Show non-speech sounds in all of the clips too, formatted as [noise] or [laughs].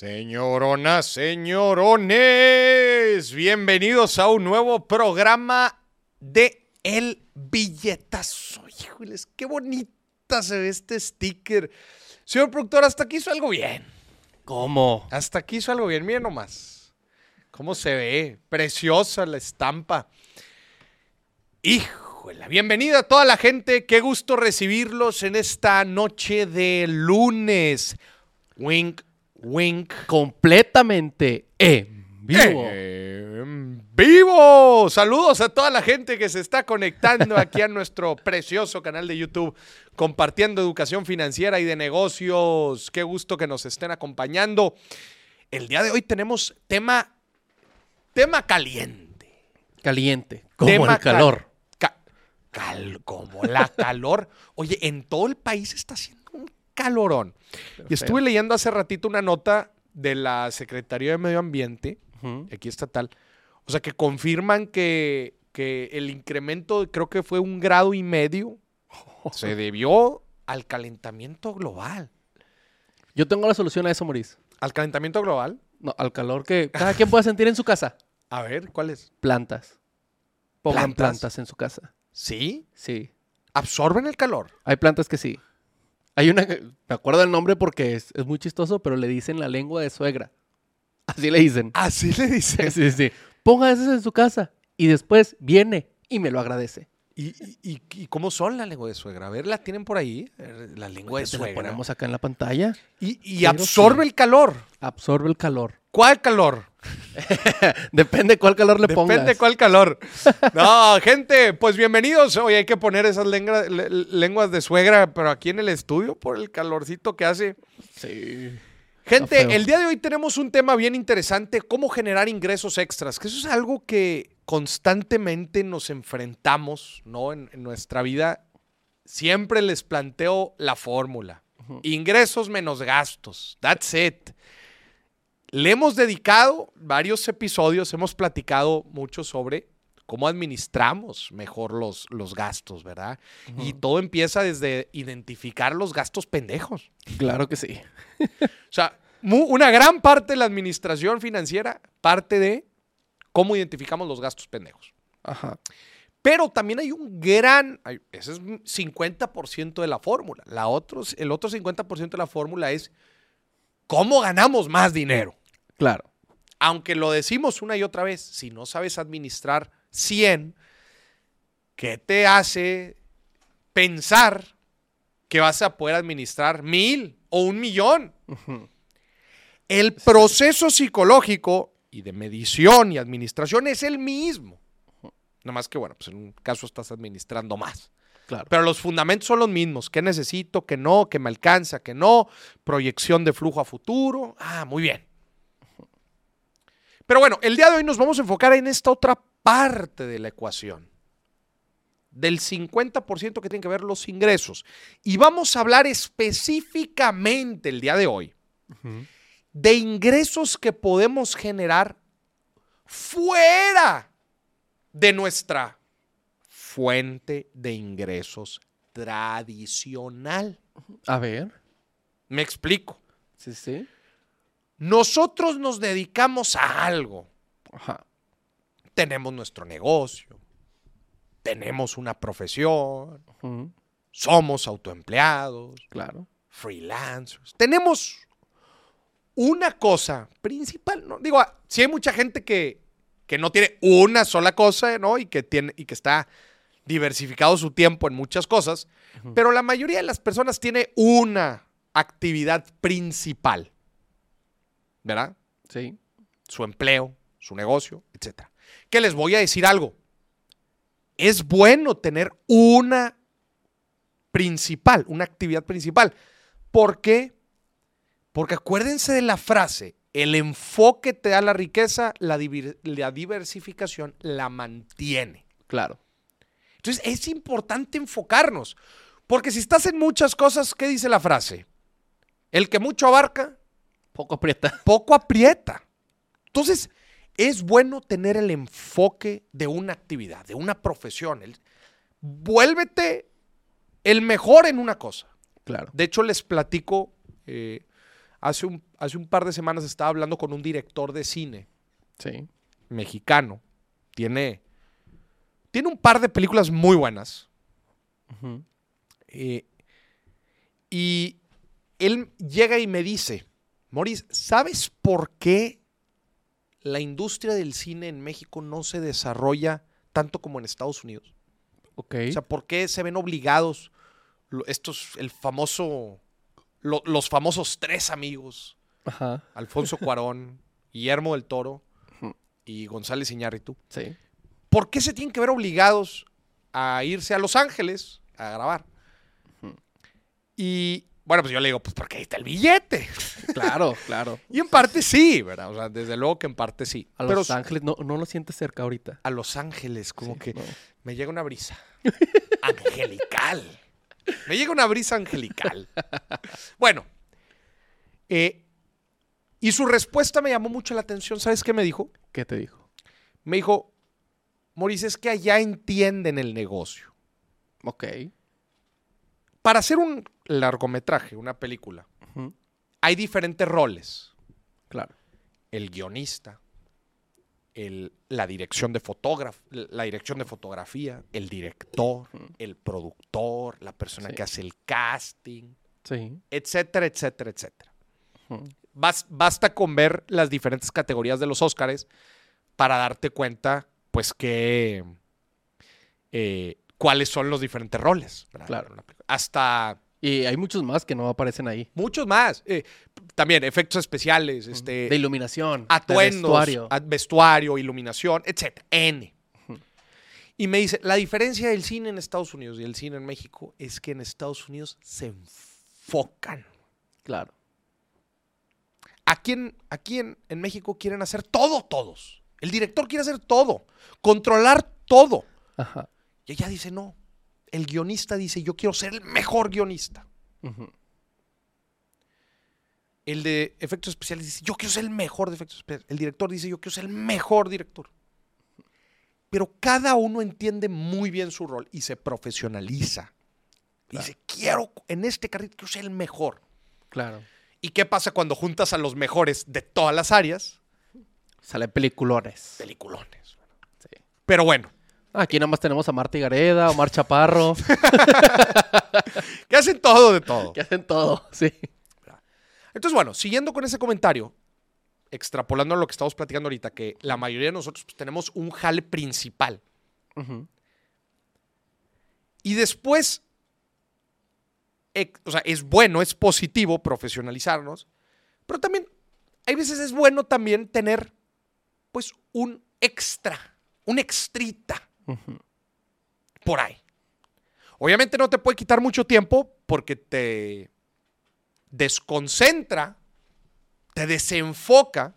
Señoronas, señorones, bienvenidos a un nuevo programa de El Billetazo. Híjoles, qué bonita se ve este sticker. Señor productor, hasta aquí hizo algo bien. ¿Cómo? Hasta aquí hizo algo bien, miren nomás. ¿Cómo se ve? Preciosa la estampa. Híjole, bienvenida a toda la gente. Qué gusto recibirlos en esta noche de lunes. Wink, wink. Completamente en vivo. En vivo. Saludos a toda la gente que se está conectando aquí a [laughs] nuestro precioso canal de YouTube, compartiendo educación financiera y de negocios. Qué gusto que nos estén acompañando. El día de hoy tenemos tema, tema caliente. Caliente. Como Tema el calor. ca- cal- como la calor. Oye, en todo el país está haciendo calorón. Y estuve leyendo hace ratito una nota de la Secretaría de Medio Ambiente, Ujú. aquí estatal, o sea, que confirman que, que el incremento, creo que fue un grado y medio, [laughs] se debió al calentamiento global. Yo tengo la solución a eso, Maurice. ¿Al calentamiento global? No, al calor que cada quien pueda sentir en su casa. [laughs] A ver, ¿cuál es? Plantas. Pongan ¿Plantas? plantas, en su casa. ¿Sí? Sí. ¿Absorben el calor? Hay plantas que sí. Hay una me acuerdo el nombre porque es, es muy chistoso, pero le dicen la lengua de suegra. Así le dicen. Así le dicen. [laughs] Sí, sí. Ponga eso en su casa y después viene y me lo agradece. ¿Y, y- cómo son la lengua de suegra? A ver, ¿la tienen por ahí? Eh, La lengua de Te la suegra. ponemos acá en la pantalla. Y, absorbe sí. el calor. Absorbe el calor. ¿Cuál calor? [laughs] Depende cuál calor le Depende pongas. cuál calor. No, gente, pues bienvenidos. Hoy hay que poner esas lengra- le- lenguas de suegra, pero aquí en el estudio por el calorcito que hace. Sí. Gente, el día de hoy tenemos un tema bien interesante, cómo generar ingresos extras, que eso es algo que constantemente nos enfrentamos, ¿no? En, en nuestra vida. Siempre les planteo la fórmula. Ingresos menos gastos. That's it. Le hemos dedicado varios episodios, hemos platicado mucho sobre cómo administramos mejor los, los gastos, ¿verdad? Y todo empieza desde identificar los gastos pendejos. Claro que sí. [laughs] O sea, una gran parte de la administración financiera parte de cómo identificamos los gastos pendejos. Ajá. Pero también hay un gran, ese es 50% de la fórmula. La otros, el otro 50% de la fórmula es cómo ganamos más dinero. Claro. Aunque lo decimos una y otra vez, si no sabes administrar 100, ¿qué te hace pensar que vas a poder administrar mil o un millón? El proceso psicológico y de medición y administración es el mismo. Nada más que, bueno, pues en un caso estás administrando más. Claro. Pero los fundamentos son los mismos. ¿Qué necesito? ¿Qué no? ¿Qué me alcanza? ¿Qué no? Proyección de flujo a futuro. Ah, muy bien. Pero bueno, el día de hoy nos vamos a enfocar en esta otra parte de la ecuación. Del 50% que tienen que ver los ingresos. Y vamos a hablar específicamente el día de hoy de ingresos que podemos generar fuera de nuestra fuente de ingresos tradicional. A ver. Me explico. Sí, sí. Nosotros nos dedicamos a algo. Ajá. Tenemos nuestro negocio, tenemos una profesión, somos autoempleados, Claro. freelancers. Tenemos una cosa principal, ¿no? Digo, si hay mucha gente que, que no tiene una sola cosa, ¿no? Y que, tiene, y que está diversificado su tiempo en muchas cosas, pero la mayoría de las personas tiene una actividad principal, ¿verdad? Sí. Su empleo, su negocio, etc. Que les voy a decir algo. Es bueno tener una principal, una actividad principal. ¿Por qué? Porque acuérdense de la frase, el enfoque te da la riqueza, la, diversificación la mantiene. Claro. Entonces es importante enfocarnos, porque si estás en muchas cosas, ¿qué dice la frase? El que mucho abarca, Poco aprieta. [laughs] poco aprieta. Entonces, es bueno tener el enfoque de una actividad, de una profesión. El- vuélvete el mejor en una cosa. Claro. De hecho, les platico, eh, Hace un, hace un par de semanas estaba hablando con un director de cine Sí. mexicano. Tiene, tiene un par de películas muy buenas. Eh, y él llega y me dice, Moris, ¿sabes por qué la industria del cine en México no se desarrolla tanto como en Estados Unidos? Ok. O sea, ¿por qué se ven obligados estos, el famoso, lo- los famosos tres amigos, Ajá. Alfonso [laughs] Cuarón, Guillermo del Toro y González Iñárritu? Sí. ¿Por qué se tienen que ver obligados a irse a Los Ángeles a grabar? Y bueno, pues yo le digo, pues porque ahí está el billete. [laughs] Claro, claro. Y en parte sí, ¿verdad? O sea, desde luego que en parte sí. A Pero Los Ángeles no, no lo sientes cerca ahorita. a Los Ángeles, como Sí, que no. me llega una brisa [laughs] angelical. Me llega una brisa angelical. Bueno, eh, y su respuesta me llamó mucho la atención. ¿Sabes qué me dijo? ¿Qué te dijo? Me dijo, Maurice, es que allá entienden el negocio. Ok. Para hacer un largometraje, una película, hay diferentes roles. Claro. El guionista, el- la dirección de la dirección de fotografía, el director, el productor, la persona Sí. que hace el casting, Sí. etcétera, etcétera, etcétera. Bas- basta con ver las diferentes categorías de los Óscares para darte cuenta, pues, que eh, cuáles son los diferentes roles. Hasta Y hay muchos más que no aparecen ahí. muchos más. Eh, también efectos especiales, este, De iluminación. de atuendos, vestuario. vestuario, iluminación, etcétera. N. Y me dice, la diferencia del cine en Estados Unidos y el cine en México es que en Estados Unidos se enfocan. Claro. Aquí en, aquí en, en México quieren hacer todo, todos. El director quiere hacer todo, controlar todo. Ajá. Y ella dice, no. El guionista dice, yo quiero ser el mejor guionista. Ujú. El de efectos especiales dice, yo quiero ser el mejor de efectos especiales. El director dice, yo quiero ser el mejor director. Pero cada uno entiende muy bien su rol y se profesionaliza. Y Claro. Dice, quiero, en este carril quiero ser el mejor. Claro. ¿Y qué pasa cuando juntas a los mejores de todas las áreas? Sale peliculones. Peliculones. Sí. Pero bueno, Aquí nada más tenemos a Marta Gareda, Omar Chaparro, [laughs] que hacen todo de todo. [laughs] que hacen todo. Sí. Entonces, bueno, siguiendo con ese comentario, extrapolando a lo que estamos platicando ahorita, que la mayoría de nosotros pues, tenemos un jale principal. Y después, o sea, es bueno, es positivo profesionalizarnos, pero también hay veces es bueno también tener, pues, un extra, un extrita por ahí. Obviamente no te puede quitar mucho tiempo porque te desconcentra, te desenfoca,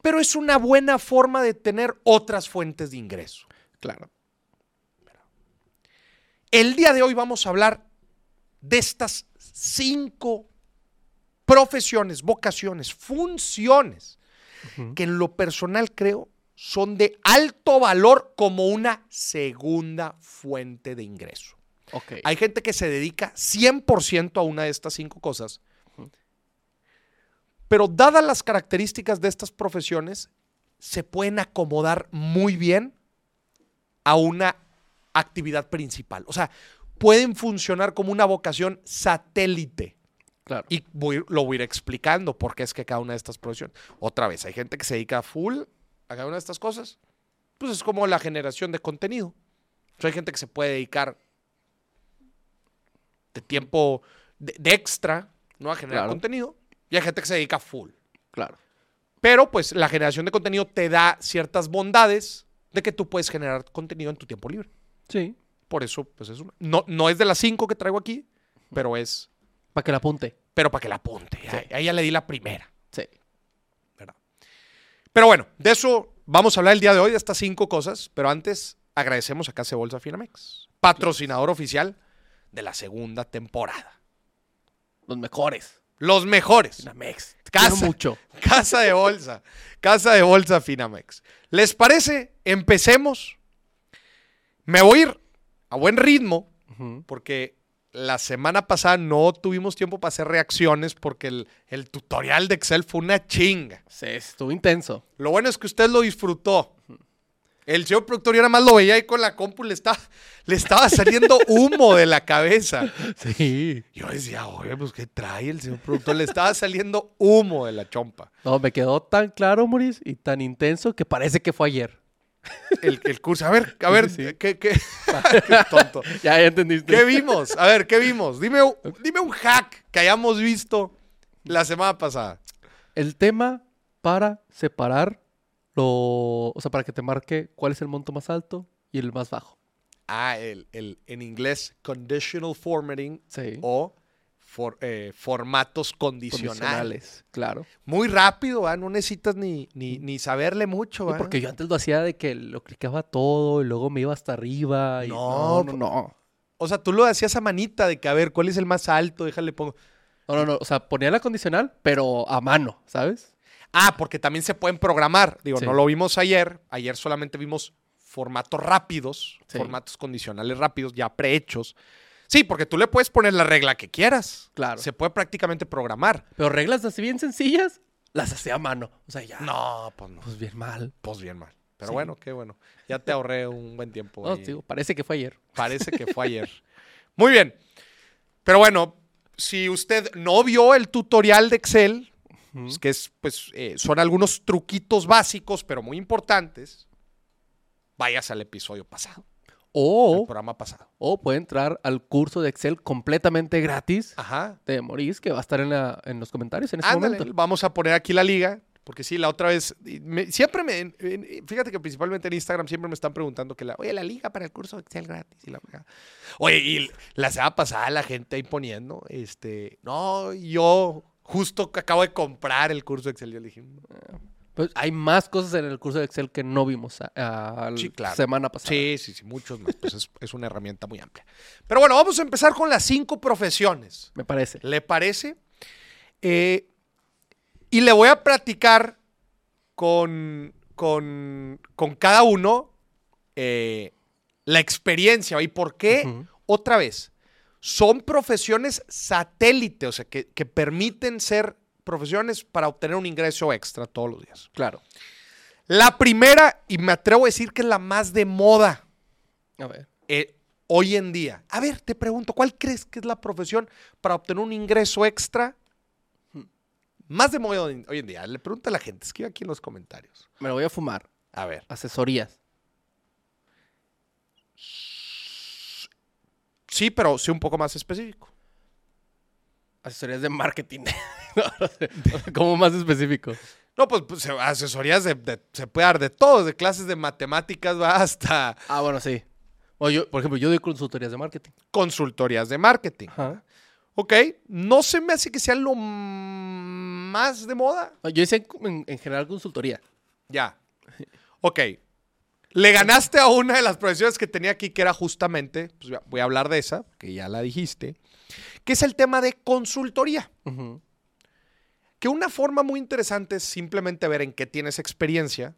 pero es una buena forma de tener otras fuentes de ingreso. Claro. El día de hoy vamos a hablar de estas cinco profesiones, vocaciones, funciones que en lo personal creo son de alto valor como una segunda fuente de ingreso. Hay gente que se dedica 100% a una de estas cinco cosas, pero dadas las características de estas profesiones, se pueden acomodar muy bien a una actividad principal. O sea, pueden funcionar como una vocación satélite. Claro. Y voy- lo voy a ir explicando por qué es que cada una de estas profesiones. Otra vez, hay gente que se dedica full a cada una de estas cosas. Pues es como la generación de contenido. O sea, hay gente que se puede dedicar de tiempo de, de extra, ¿no? A generar Claro. contenido. Y hay gente que se dedica full. Claro. Pero pues la generación de contenido te da ciertas bondades de que tú puedes generar contenido en tu tiempo libre. Sí. Por eso, pues es una. No, no es de las cinco que traigo aquí, pero es. Para que la apunte. Pero para que la apunte. Ahí- Ahí ya le di la primera. Sí. ¿verdad? Pero bueno, de eso vamos a hablar el día de hoy, de estas cinco cosas. Pero antes, agradecemos a Casa Bolsa Finamex, patrocinador oficial de la segunda temporada. Los mejores. Los mejores. Finamex. Te Casa. quiero mucho. [laughs] Casa de Bolsa. Casa de Bolsa Finamex. ¿Les parece? Empecemos. Me voy a ir a buen ritmo porque la semana pasada no tuvimos tiempo para hacer reacciones porque el, el tutorial de Excel fue una chinga. Sí, estuvo intenso. Lo bueno es que usted lo disfrutó. El señor productor yo nada más lo veía ahí con la compu, le, estaba, le estaba saliendo [laughs] humo de la cabeza. Sí. Yo decía, oye, pues ¿qué trae el señor productor? Le estaba saliendo humo de la chompa. No, me quedó tan claro, Maurice, y tan intenso que parece que fue ayer. El, el curso. A ver, a ver, Sí, sí. ¿qué, qué, [laughs] [laughs] qué tonto. Ya, ya entendiste. ¿Qué vimos? A ver, ¿qué vimos? Dime, un- dime un hack que hayamos visto la semana pasada. El tema para separar lo. O sea, para que te marque cuál es el monto más alto y el más bajo. Ah, el, el, en inglés, conditional formatting Sí. o for- eh, formatos condicionales. Condicionales, claro. Muy rápido, ¿ah? no necesitas ni, ni, ni saberle mucho. Sí, porque yo antes lo hacía de que lo clicaba todo y luego me iba hasta arriba. Y No, no, no, no. O sea, tú lo hacías a manita de que, a ver, ¿cuál es el más alto? Déjale pongo. No, no, no. O sea, ponía la condicional, pero a mano, ¿sabes? Ah, porque también se pueden programar. Digo, Sí. no lo vimos ayer. Ayer solamente vimos formatos rápidos, Sí. formatos condicionales rápidos, ya prehechos. Sí, porque tú le puedes poner la regla que quieras. Claro. Se puede prácticamente programar. Pero reglas así bien sencillas, las hacía a mano. O sea, ya. No, pues no. Pues bien mal. Pues bien mal. Pero Sí. bueno, qué bueno. Ya te ahorré un buen tiempo. No, digo, parece que fue ayer. Parece que fue ayer. Muy bien. Pero bueno, si usted no vio el tutorial de Excel, que es, pues, eh, son algunos truquitos básicos, pero muy importantes, vayas al episodio pasado, el O, programa pasado. o puede entrar al curso de Excel completamente gratis Ajá. de Maurice, que va a estar en, la- en los comentarios en este Ándale, momento. vamos a poner aquí la liga, porque sí, la otra vez, me- siempre me, fíjate que principalmente en Instagram siempre me están preguntando que la, oye, la liga para el curso de Excel gratis. Y la, oye, y la semana pasada la gente ahí poniendo, este, no, yo justo acabo de comprar el curso de Excel, yo le dije, "No". Pues hay más cosas en el curso de Excel que no vimos a- a- la Sí, claro. semana pasada. sí, sí, sí, muchos más, pues es, es una herramienta muy amplia. Pero bueno, vamos a empezar con las cinco profesiones. Me parece. ¿Le parece? Eh, y le voy a platicar con, con, con cada uno eh, la experiencia y por qué, otra vez, son profesiones satélite, o sea, que, que permiten ser profesiones para obtener un ingreso extra todos los días. Claro. La primera, y me atrevo a decir que es la más de moda A ver. eh, hoy en día. A ver, te pregunto, ¿cuál crees que es la profesión para obtener un ingreso extra más de moda hoy en día? Le pregunto a la gente, escribe aquí en los comentarios. Me lo voy a fumar. A ver. Asesorías. Sí, pero sí un poco más específico. Asesorías de marketing. [laughs] ¿Cómo más específico? No, pues, pues, se- asesorías de, de- se puede dar de todo, de clases de matemáticas va hasta Ah, bueno, sí. Bueno, yo, por ejemplo, yo doy consultorías de marketing. consultorías de marketing. Ajá. Ok, no se me hace que sea lo más de moda. Yo hice en, en general consultoría. Ya. [laughs] Ok. Le ganaste a una de las profesiones que tenía aquí, que era justamente, pues voy a hablar de esa, que ya la dijiste, que es el tema de consultoría. Que una forma muy interesante es simplemente ver en qué tienes experiencia,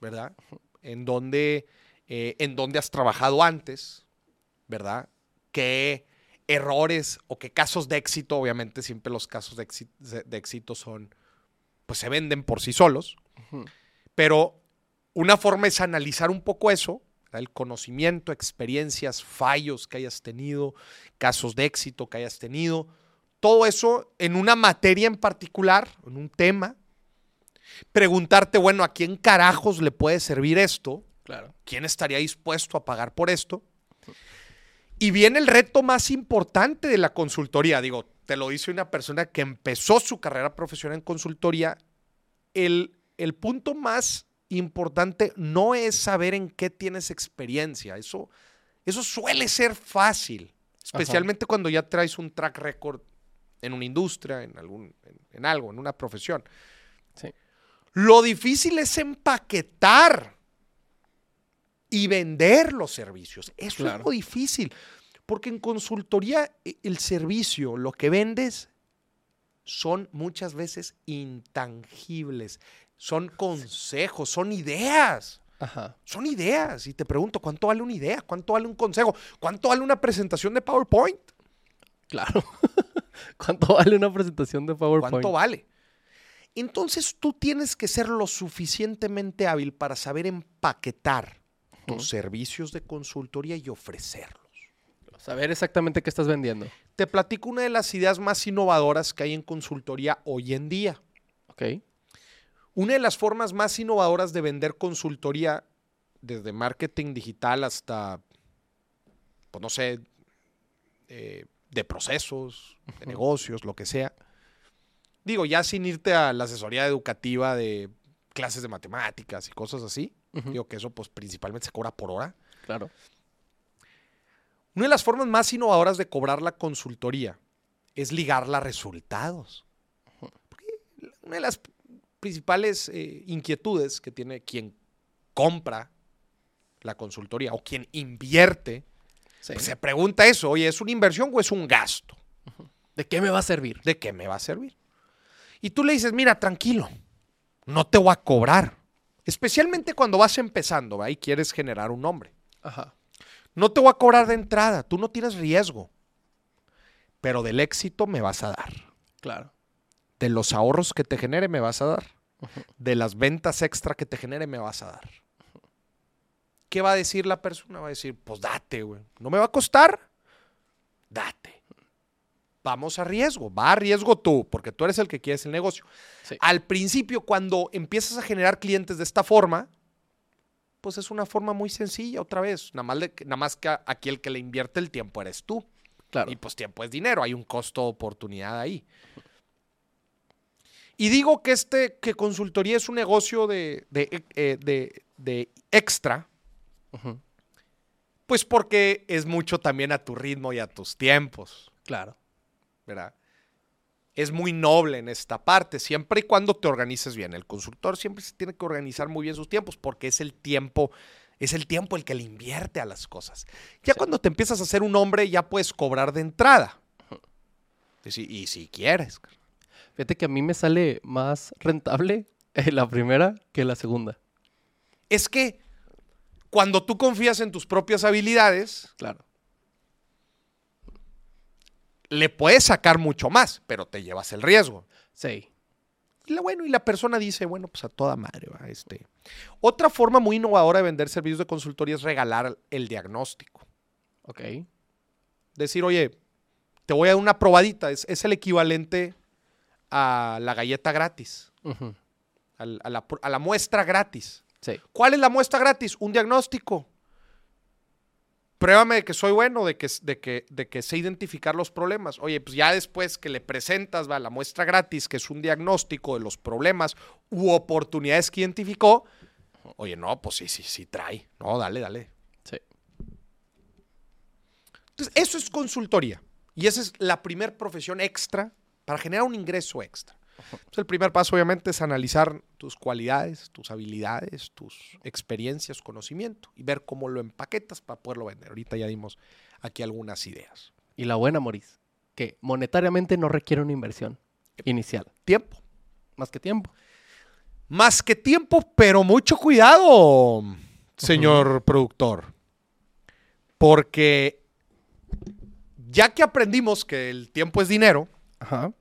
¿verdad? En dónde, eh, en dónde has trabajado antes, ¿verdad? Qué errores o qué casos de éxito, obviamente siempre los casos de éxito, de éxito son, pues se venden por sí solos, pero una forma es analizar un poco eso, el conocimiento, experiencias, fallos que hayas tenido, casos de éxito que hayas tenido, todo eso en una materia en particular, en un tema. Preguntarte, bueno, ¿a quién carajos le puede servir esto? Claro. ¿Quién estaría dispuesto a pagar por esto? Y viene el reto más importante de la consultoría. Digo, te lo dice una persona que empezó su carrera profesional en consultoría. El, el punto más importante no es saber en qué tienes experiencia. Eso, eso suele ser fácil, especialmente cuando ya traes un track record en una industria, en, algún, en, en algo, en una profesión. Sí. Lo difícil es empaquetar y vender los servicios. Eso Claro. es lo difícil. Porque en consultoría e- el servicio, lo que vendes, son muchas veces intangibles. Son consejos, son ideas. Ajá. Son ideas. Y te pregunto, ¿cuánto vale una idea? ¿Cuánto vale un consejo? ¿Cuánto vale una presentación de PowerPoint? Claro. [laughs] ¿Cuánto vale una presentación de PowerPoint? ¿Cuánto vale? Entonces tú tienes que ser lo suficientemente hábil para saber empaquetar tus servicios de consultoría y ofrecerlos. Saber exactamente qué estás vendiendo. Te platico una de las ideas más innovadoras que hay en consultoría hoy en día. Ok. Una de las formas más innovadoras de vender consultoría, desde marketing digital hasta, pues no sé, eh, de procesos, de negocios, lo que sea. Digo, ya sin irte a la asesoría educativa de clases de matemáticas y cosas así. Digo que eso pues principalmente se cobra por hora. Claro. Una de las formas más innovadoras de cobrar la consultoría es ligarla a resultados. Porque una de las principales eh, inquietudes que tiene quien compra la consultoría o quien invierte, Sí. pues se pregunta eso, oye, ¿es una inversión o es un gasto? ¿De qué me va a servir? ¿De qué me va a servir? Y tú le dices, mira, tranquilo, no te voy a cobrar. Especialmente cuando vas empezando ¿va? y quieres generar un nombre. Ajá. No te voy a cobrar de entrada, tú no tienes riesgo. Pero del éxito me vas a dar. Claro. De los ahorros que te genere me vas a dar. De las ventas extra que te genere me vas a dar. ¿Qué va a decir la persona? Va a decir, pues date, güey. ¿No me va a costar? Date. Vamos a riesgo. Va a riesgo tú, porque tú eres el que quieres el negocio. Sí. Al principio, cuando empiezas a generar clientes de esta forma, pues es una forma muy sencilla, otra vez. Nada más, de- nada más que aquí el que le invierte el tiempo eres tú. Claro. Y pues tiempo es dinero, hay un costo de oportunidad ahí. Y digo que este, que consultoría es un negocio de, de, eh, de- de extra, pues porque es mucho también a tu ritmo y a tus tiempos, Claro. ¿verdad? Es muy noble en esta parte, siempre y cuando te organices bien. El consultor siempre se tiene que organizar muy bien sus tiempos porque es el tiempo, es el tiempo el que le invierte a las cosas. Ya Sí. cuando te empiezas a hacer un hombre, ya puedes cobrar de entrada. Y si, y si quieres. Fíjate que a mí me sale más rentable [laughs] la primera que la segunda. Es que cuando tú confías en tus propias habilidades, Claro. le puedes sacar mucho más, pero te llevas el riesgo. Sí. Y la, bueno, y la persona dice, bueno, pues a toda madre, va. Este. Otra forma muy innovadora de vender servicios de consultoría es regalar el diagnóstico. Ok. Decir, oye, te voy a dar una probadita. Es, es el equivalente a la galleta gratis, a, la, pr- a la muestra gratis. Sí. ¿Cuál es la muestra gratis? Un diagnóstico. Pruébame de que soy bueno, de que, de, que, de que sé identificar los problemas. Oye, pues ya después que le presentas va, la muestra gratis, que es un diagnóstico de los problemas u oportunidades que identificó, oye, no, pues sí, sí, sí trae. No, dale, dale. Sí. Entonces, eso es consultoría. Y esa es la primer profesión extra para generar un ingreso extra. Entonces, el primer paso, obviamente, es analizar tus cualidades, tus habilidades, tus experiencias, conocimiento y ver cómo lo empaquetas para poderlo vender. Ahorita ya dimos aquí algunas ideas. Y la buena, Moris, que monetariamente no requiere una inversión inicial, Tiempo. más que tiempo. Más que tiempo, pero mucho cuidado, señor productor. Porque ya que aprendimos que el tiempo es dinero, Ajá.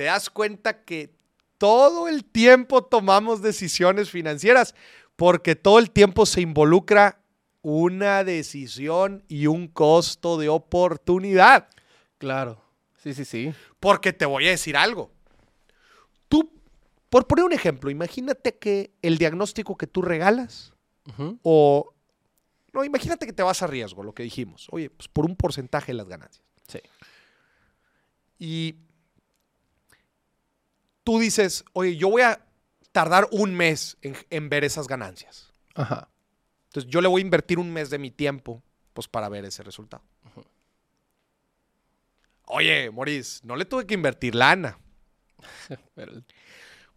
Te das cuenta que todo el tiempo tomamos decisiones financieras porque todo el tiempo se involucra una decisión y un costo de oportunidad. Claro. Sí, sí, sí. Porque te voy a decir algo. Tú, por poner un ejemplo, imagínate que el diagnóstico que tú regalas o... No, imagínate que te vas a riesgo, lo que dijimos. Oye, pues por un porcentaje de las ganancias. Sí. Y tú dices, oye, yo voy a tardar un mes en, en ver esas ganancias. Ajá. Entonces yo le voy a invertir un mes de mi tiempo pues para ver ese resultado. Oye, Maurice, no le tuve que invertir lana. [laughs] Pero-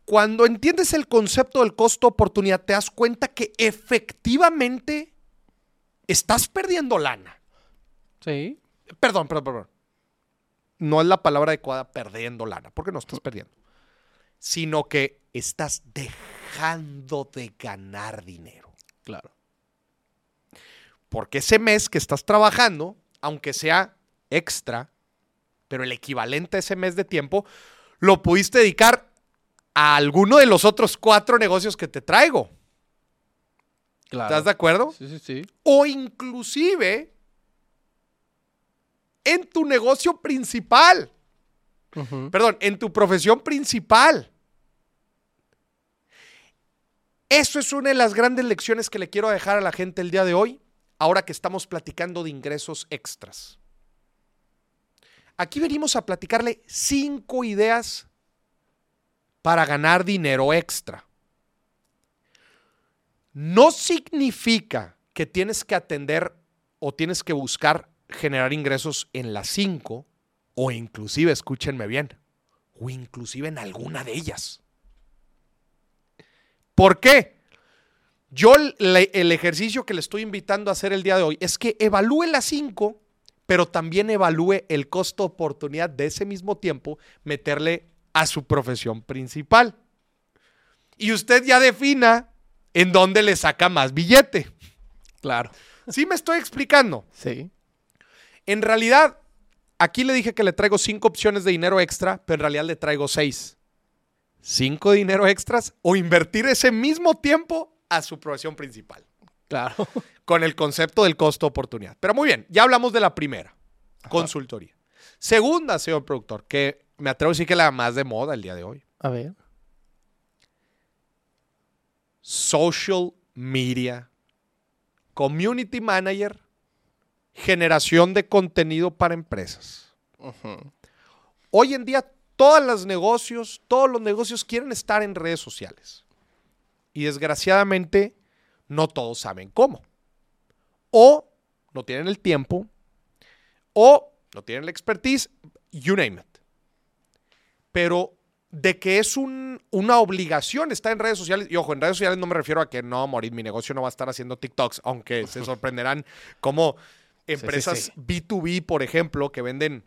Cuando entiendes el concepto del costo-oportunidad, te das cuenta que efectivamente estás perdiendo lana. Sí. Perdón, perdón, perdón. No es la palabra adecuada perdiendo lana, porque no estás perdiendo. Sino que estás dejando de ganar dinero. Claro. Porque ese mes que estás trabajando, aunque sea extra, pero el equivalente a ese mes de tiempo lo pudiste dedicar a alguno de los otros cuatro negocios que te traigo. Claro. ¿Estás de acuerdo? Sí, sí, sí. O inclusive en tu negocio principal. Perdón, en tu profesión principal. Eso es una de las grandes lecciones que le quiero dejar a la gente el día de hoy, ahora que estamos platicando de ingresos extras. Aquí venimos a platicarle cinco ideas para ganar dinero extra. No significa que tienes que atender o tienes que buscar generar ingresos en las cinco o inclusive, escúchenme bien, o inclusive en alguna de ellas. ¿Por qué? Yo el, le- el ejercicio que le estoy invitando a hacer el día de hoy es que evalúe las cinco, pero también evalúe el costo oportunidad de ese mismo tiempo meterle a su profesión principal. Y usted ya defina en dónde le saca más billete. Claro. ¿Sí me estoy explicando? Sí. En realidad, aquí le dije que le traigo cinco opciones de dinero extra, pero en realidad le traigo seis. Cinco dinero extras o invertir ese mismo tiempo a su profesión principal, Claro. [laughs] con el concepto del costo oportunidad. Pero muy bien, ya hablamos de la primera, consultoría. Segunda, señor productor, que me atrevo a decir que la más de moda el día de hoy, A ver. social media, community manager, generación de contenido para empresas. Hoy en día todos los negocios, todos los negocios quieren estar en redes sociales. Y desgraciadamente no todos saben cómo. O no tienen el tiempo, o no tienen la expertise, you name it. Pero de que es un- una obligación estar en redes sociales, y ojo, en redes sociales no me refiero a que no, morir, mi negocio no va a estar haciendo TikToks, aunque se [laughs] sorprenderán como sí, empresas sí. B2B, por ejemplo, que venden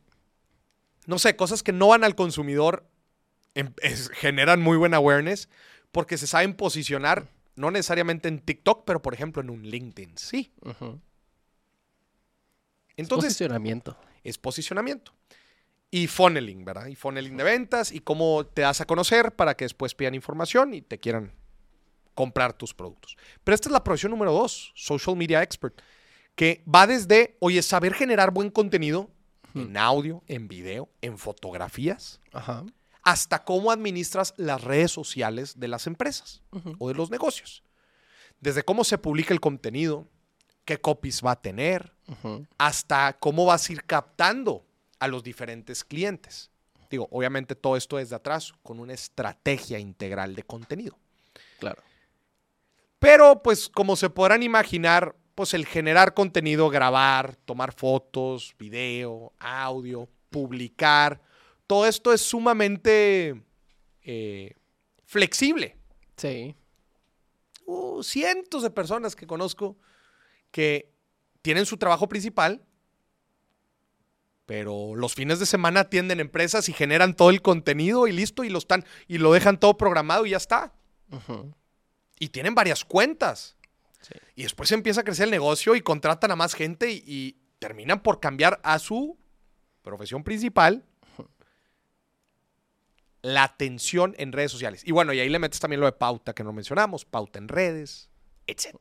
no sé, cosas que no van al consumidor em- es- generan muy buen awareness porque se saben posicionar, no necesariamente en TikTok, pero por ejemplo en un LinkedIn, sí. Entonces Posicionamiento. es posicionamiento. Y funneling, ¿verdad? Y funneling de ventas y cómo te das a conocer para que después pidan información y te quieran comprar tus productos. Pero esta es la profesión número dos, Social Media Expert, que va desde, oye, saber generar buen contenido en audio, en video, en fotografías, Ajá. hasta cómo administras las redes sociales de las empresas o de los negocios. Desde cómo se publica el contenido, qué copies va a tener, hasta cómo vas a ir captando a los diferentes clientes. Digo, obviamente todo esto desde atrás, con una estrategia integral de contenido. Claro. Pero, pues, como se podrán imaginar, pues el generar contenido, grabar, tomar fotos, video, audio, publicar, todo esto es sumamente eh, flexible. Sí. Uh, cientos de personas que conozco que tienen su trabajo principal, pero los fines de semana atienden empresas y generan todo el contenido y listo, y lo están, y lo dejan todo programado y ya está. Y tienen varias cuentas. Sí. Y después empieza a crecer el negocio y contratan a más gente y, y terminan por cambiar a su profesión principal la atención en redes sociales. Y bueno, y ahí le metes también lo de pauta que no mencionamos, pauta en redes, etc.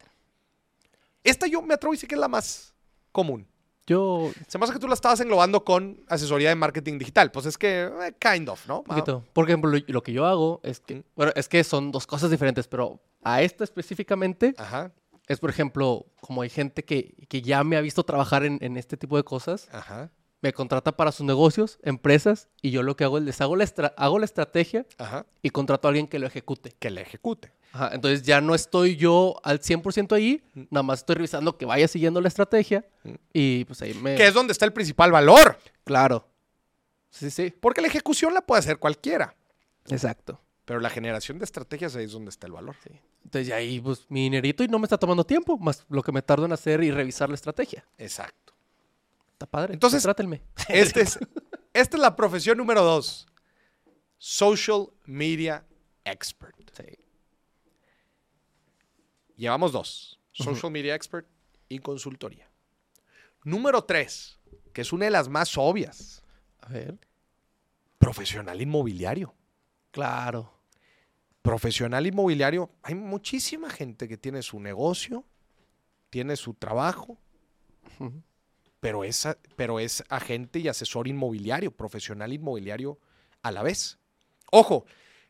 Esta yo me atrevo a decir que es la más común. Yo, Se me hace que tú la estabas englobando con asesoría de marketing digital. Pues es que, eh, kind of, ¿no? un poquito. Por ejemplo, lo, lo que yo hago es que, bueno, es que son dos cosas diferentes, pero a esta específicamente Ajá, es, por ejemplo, como hay gente que, que ya me ha visto trabajar en, en este tipo de cosas, ajá, me contrata para sus negocios, empresas, y yo lo que hago es les hago la, estra- hago la estrategia ajá. y contrato a alguien que lo ejecute. Que la ejecute. Ajá, entonces ya no estoy yo al 100% ahí, nada más estoy revisando que vaya siguiendo la estrategia y pues ahí me... Que es donde está el principal valor. Claro. Sí, sí. Porque la ejecución la puede hacer cualquiera. Exacto. Pero la generación de estrategias ahí es donde está el valor. Sí. Entonces ahí pues mi dinerito y no me está tomando tiempo, más lo que me tardo en hacer y revisar la estrategia. Exacto. Está padre. Entonces- trátenme. Este es, [laughs] esta es la profesión número dos. Social Media Expert. Sí. Llevamos dos. Social Media Expert y consultoría. Número tres, que es una de las más obvias. A ver. Profesional inmobiliario. Claro. Profesional inmobiliario, hay muchísima gente que tiene su negocio, tiene su trabajo, pero es, pero es agente y asesor inmobiliario, profesional inmobiliario a la vez. Ojo,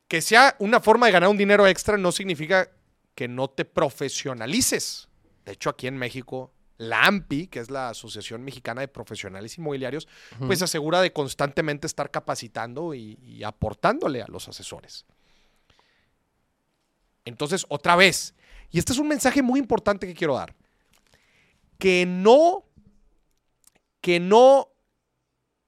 que sea una forma de ganar un dinero extra no significa que no te profesionalices. De hecho, aquí en México, la AMPI, que es la Asociación Mexicana de Profesionales Inmobiliarios, pues se asegura de constantemente estar capacitando y, y aportándole a los asesores. Entonces, otra vez, y este es un mensaje muy importante que quiero dar, que no, que no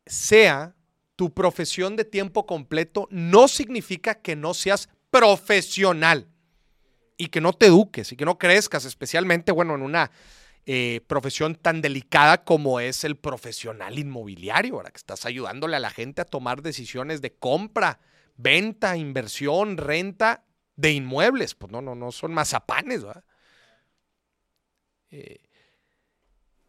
sea tu profesión de tiempo completo, no significa que no seas profesional y que no te eduques y que no crezcas, especialmente, bueno, en una eh, profesión tan delicada como es el profesional inmobiliario, ahora que estás ayudándole a la gente a tomar decisiones de compra, venta, inversión, renta de inmuebles. Pues no, no, no son mazapanes, ¿verdad? Eh,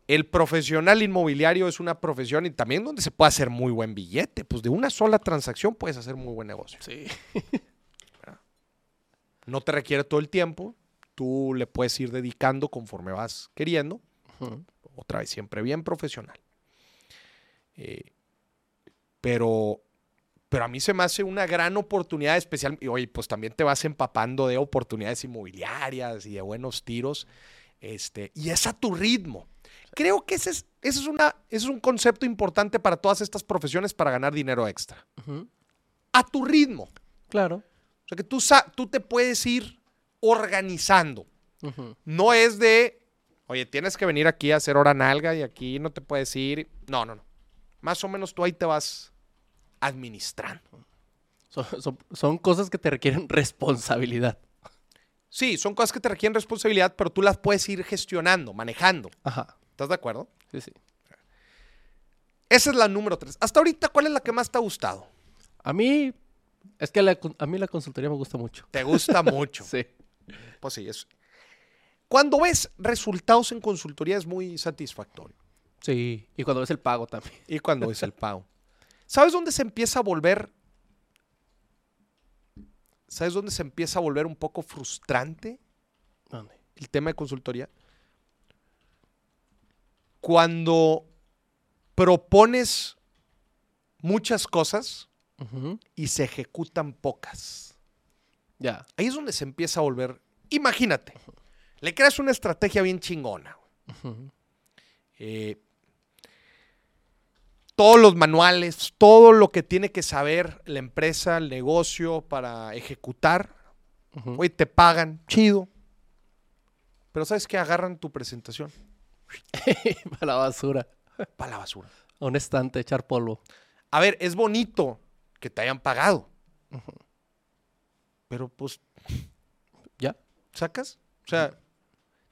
el profesional inmobiliario es una profesión y también donde se puede hacer muy buen billete. Pues de una sola transacción puedes hacer muy buen negocio. Sí. No te requiere todo el tiempo. Tú le puedes ir dedicando conforme vas queriendo. Otra vez, siempre bien profesional. Eh, pero, pero a mí se me hace una gran oportunidad especial. Y oye, pues también te vas empapando de oportunidades inmobiliarias y de buenos tiros. Este, y es a tu ritmo. Creo que ese es, ese es, una, ese es un concepto importante para todas estas profesiones para ganar dinero extra. A tu ritmo. Claro. O sea, que tú, tú te puedes ir organizando. No es de, oye, tienes que venir aquí a hacer hora nalga y aquí no te puedes ir. No, no, no. Más o menos tú ahí te vas administrando. Son, son- son cosas que te requieren [laughs] responsabilidad. Sí, son cosas que te requieren responsabilidad, pero tú las puedes ir gestionando, manejando. Ajá. ¿Estás de acuerdo? Sí, sí. Esa es la número tres. Hasta ahorita, ¿cuál es la que más te ha gustado? A mí, es que la a mí la consultoría me gusta mucho. Te gusta mucho. [laughs] Sí. Pues sí, es. Cuando ves resultados en consultoría es muy satisfactorio. Sí. Y cuando ves el pago también. Y cuando es el pago. ¿Sabes dónde se empieza a volver? ¿Sabes dónde se empieza a volver un poco frustrante ¿Dónde? el tema de consultoría? Cuando propones muchas cosas y se ejecutan pocas. Ya. Ahí es donde se empieza a volver. Imagínate, le creas una estrategia bien chingona. Eh, todos los manuales, todo lo que tiene que saber la empresa, el negocio para ejecutar. Ujú. Oye, te pagan, chido. Pero ¿sabes qué? Agarran tu presentación [laughs] Para la basura. para la basura. A un estante, echar polvo. A ver, es bonito que te hayan pagado. Pero pues, Ya. ¿sacas? O sea,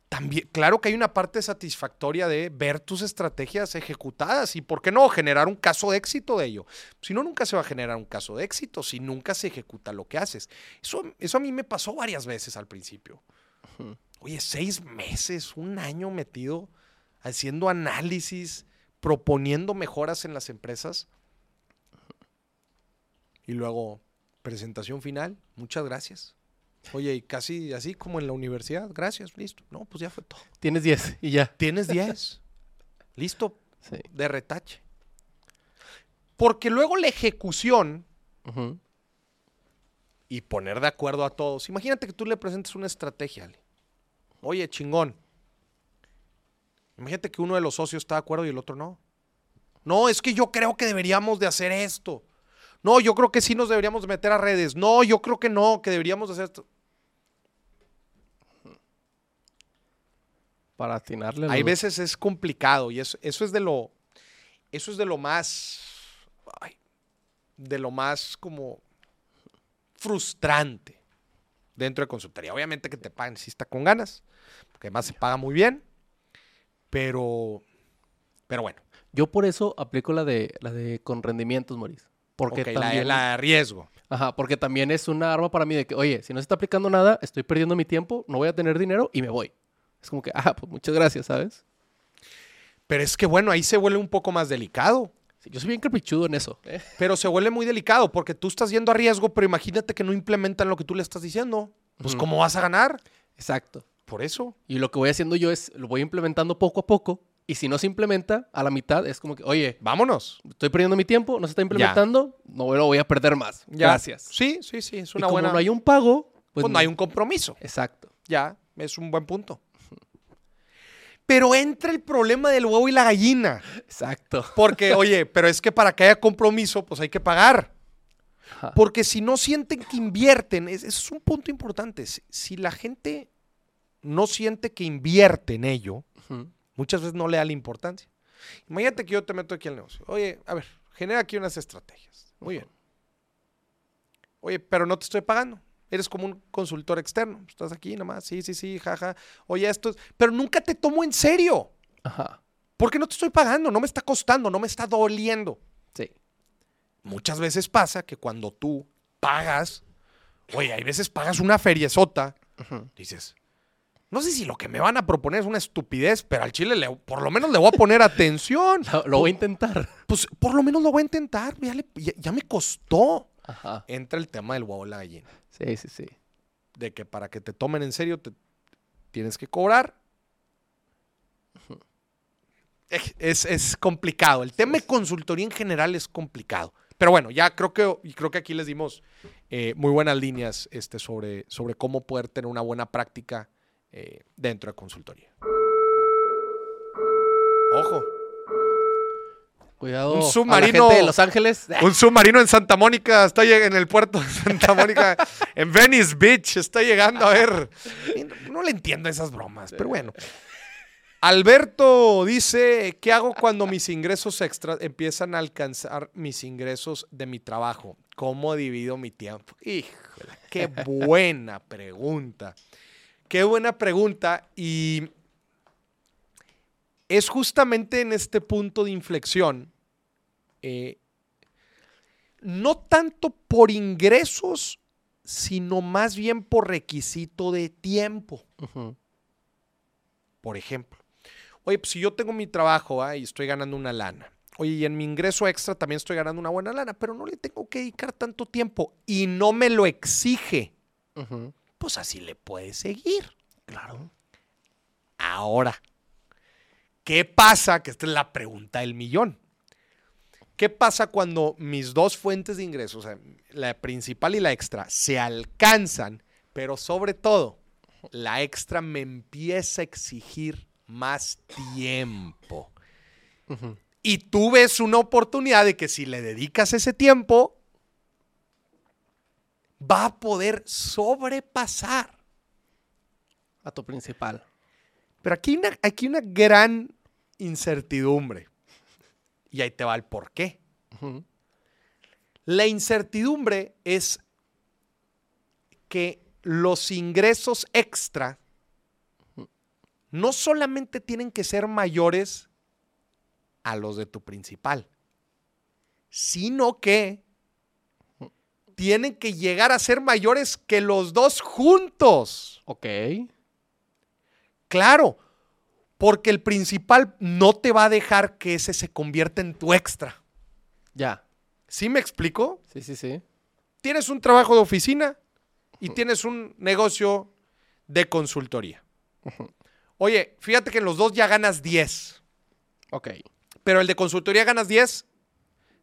también, claro que hay una parte satisfactoria de ver tus estrategias ejecutadas y, ¿por qué no? Generar un caso de éxito de ello. Si no, nunca se va a generar un caso de éxito si nunca se ejecuta lo que haces. Eso, eso a mí me pasó varias veces al principio. Oye, seis meses, un año metido haciendo análisis, proponiendo mejoras en las empresas. Y luego, presentación final, muchas gracias. Oye, y casi así como en la universidad, gracias, listo. No, pues ya fue todo. Tienes 10 y ya. Tienes [laughs] 10. listo, Sí. de retache. Porque luego la ejecución y poner de acuerdo a todos. Imagínate que tú le presentes una estrategia, Ale. Oye, chingón. Imagínate que uno de los socios está de acuerdo y el otro no. No, es que yo creo que deberíamos de hacer esto. No, yo creo que sí nos deberíamos de meter a redes. No, yo creo que no, que deberíamos de hacer esto. Para atinarle. Hay los- veces es complicado y eso, eso es de lo eso es de lo más ay, de lo más como frustrante dentro de consultoría. Obviamente que te paguen si está con ganas, porque además se paga muy bien, pero pero bueno, Yo por eso aplico la de la de con rendimientos, Moris. Porque ok, la- también, la, de riesgo. Ajá, porque también es una arma para mí de que, oye, si no se está aplicando nada, estoy perdiendo mi tiempo, no voy a tener dinero y me voy. Es como que, ah, pues muchas gracias, ¿sabes? Pero es que bueno, ahí se vuelve un poco más delicado. Sí, yo soy bien caprichudo en eso. ¿eh? Pero se vuelve muy delicado porque tú estás yendo a riesgo, pero imagínate que no implementan lo que tú le estás diciendo. Pues. ¿cómo vas a ganar? Exacto. Por eso. Y lo que voy haciendo yo es, lo voy implementando poco a poco. Y si no se implementa, a la mitad es como que, oye, Vámonos. estoy perdiendo mi tiempo, no se está implementando, no lo voy a perder más. Ya. Gracias. Sí, sí, sí. Es Y una como buena. no hay un pago, pues, pues no hay un compromiso. Exacto. Ya, es un buen punto. Pero entra el problema del huevo y la gallina. Exacto. Porque, [laughs] oye, pero es que para que haya compromiso, pues hay que pagar. Ajá. Porque si no sienten que invierten, es- ese es un punto importante. Si, si la gente no siente que invierte en ello, muchas veces no le da la importancia. Imagínate que yo te meto aquí al negocio. Oye, a ver, genera aquí unas estrategias. Muy bien. Oye, pero no te estoy pagando. Eres como un consultor externo. Estás aquí nomás. Sí, sí, sí, jaja. Oye, esto es... Pero nunca te tomo en serio. Ajá. Porque no te estoy pagando. No me está costando. No me está doliendo. Sí. Muchas veces pasa que cuando tú pagas, oye, hay veces pagas una feriezota, Ujú. dices, no sé si lo que me van a proponer es una estupidez, pero al chile le- por lo menos le voy a poner atención. [laughs] Lo, lo voy a intentar. Pues por lo menos lo voy a intentar, ya, le- ya- ya me costó. Ajá. Entra el tema del huevo y la gallina, Sí, sí, sí. de que para que te tomen en serio te tienes que cobrar. Es, es complicado. El tema de consultoría en general es complicado. Pero bueno, ya creo que, y creo que aquí les dimos eh, muy buenas líneas este, sobre, sobre cómo poder tener una buena práctica eh, dentro de consultoría. Ojo, Cuidado. Un a la submarino- gente de Los Ángeles. [laughs] un submarino en Santa Mónica está en el puerto de Santa Mónica, [laughs] en Venice Beach, está llegando a ver. No le entiendo esas bromas, pero bueno. Alberto dice, ¿qué hago cuando mis ingresos extras empiezan a alcanzar mis ingresos de mi trabajo? ¿Cómo divido mi tiempo? Híjole, qué buena pregunta. Qué buena pregunta y es justamente en este punto de inflexión, eh, no tanto por ingresos, sino más bien por requisito de tiempo. Por ejemplo, oye, pues si yo tengo mi trabajo ¿ah? y estoy ganando una lana, oye, y en mi ingreso extra también estoy ganando una buena lana, pero no le tengo que dedicar tanto tiempo y no me lo exige, pues así le puede seguir. Claro. Ahora, ¿qué pasa? Que esta es la pregunta del millón. ¿Qué pasa cuando mis dos fuentes de ingresos, o sea, la principal y la extra, se alcanzan, pero sobre todo, la extra me empieza a exigir más tiempo? Y tú ves una oportunidad de que si le dedicas ese tiempo, va a poder sobrepasar A tu principal. Pero aquí hay una, aquí una gran incertidumbre. Y ahí te va el por qué. La incertidumbre es que los ingresos extra no solamente tienen que ser mayores a los de tu principal, sino que tienen que llegar a ser mayores que los dos juntos. Ok. Claro, porque el principal no te va a dejar que ese se convierta en tu extra. Ya. ¿Sí me explico? Sí, sí, sí. Tienes un trabajo de oficina y tienes un negocio de consultoría. Oye, fíjate que en los dos ya ganas 10, Ok. pero el de consultoría ganas 10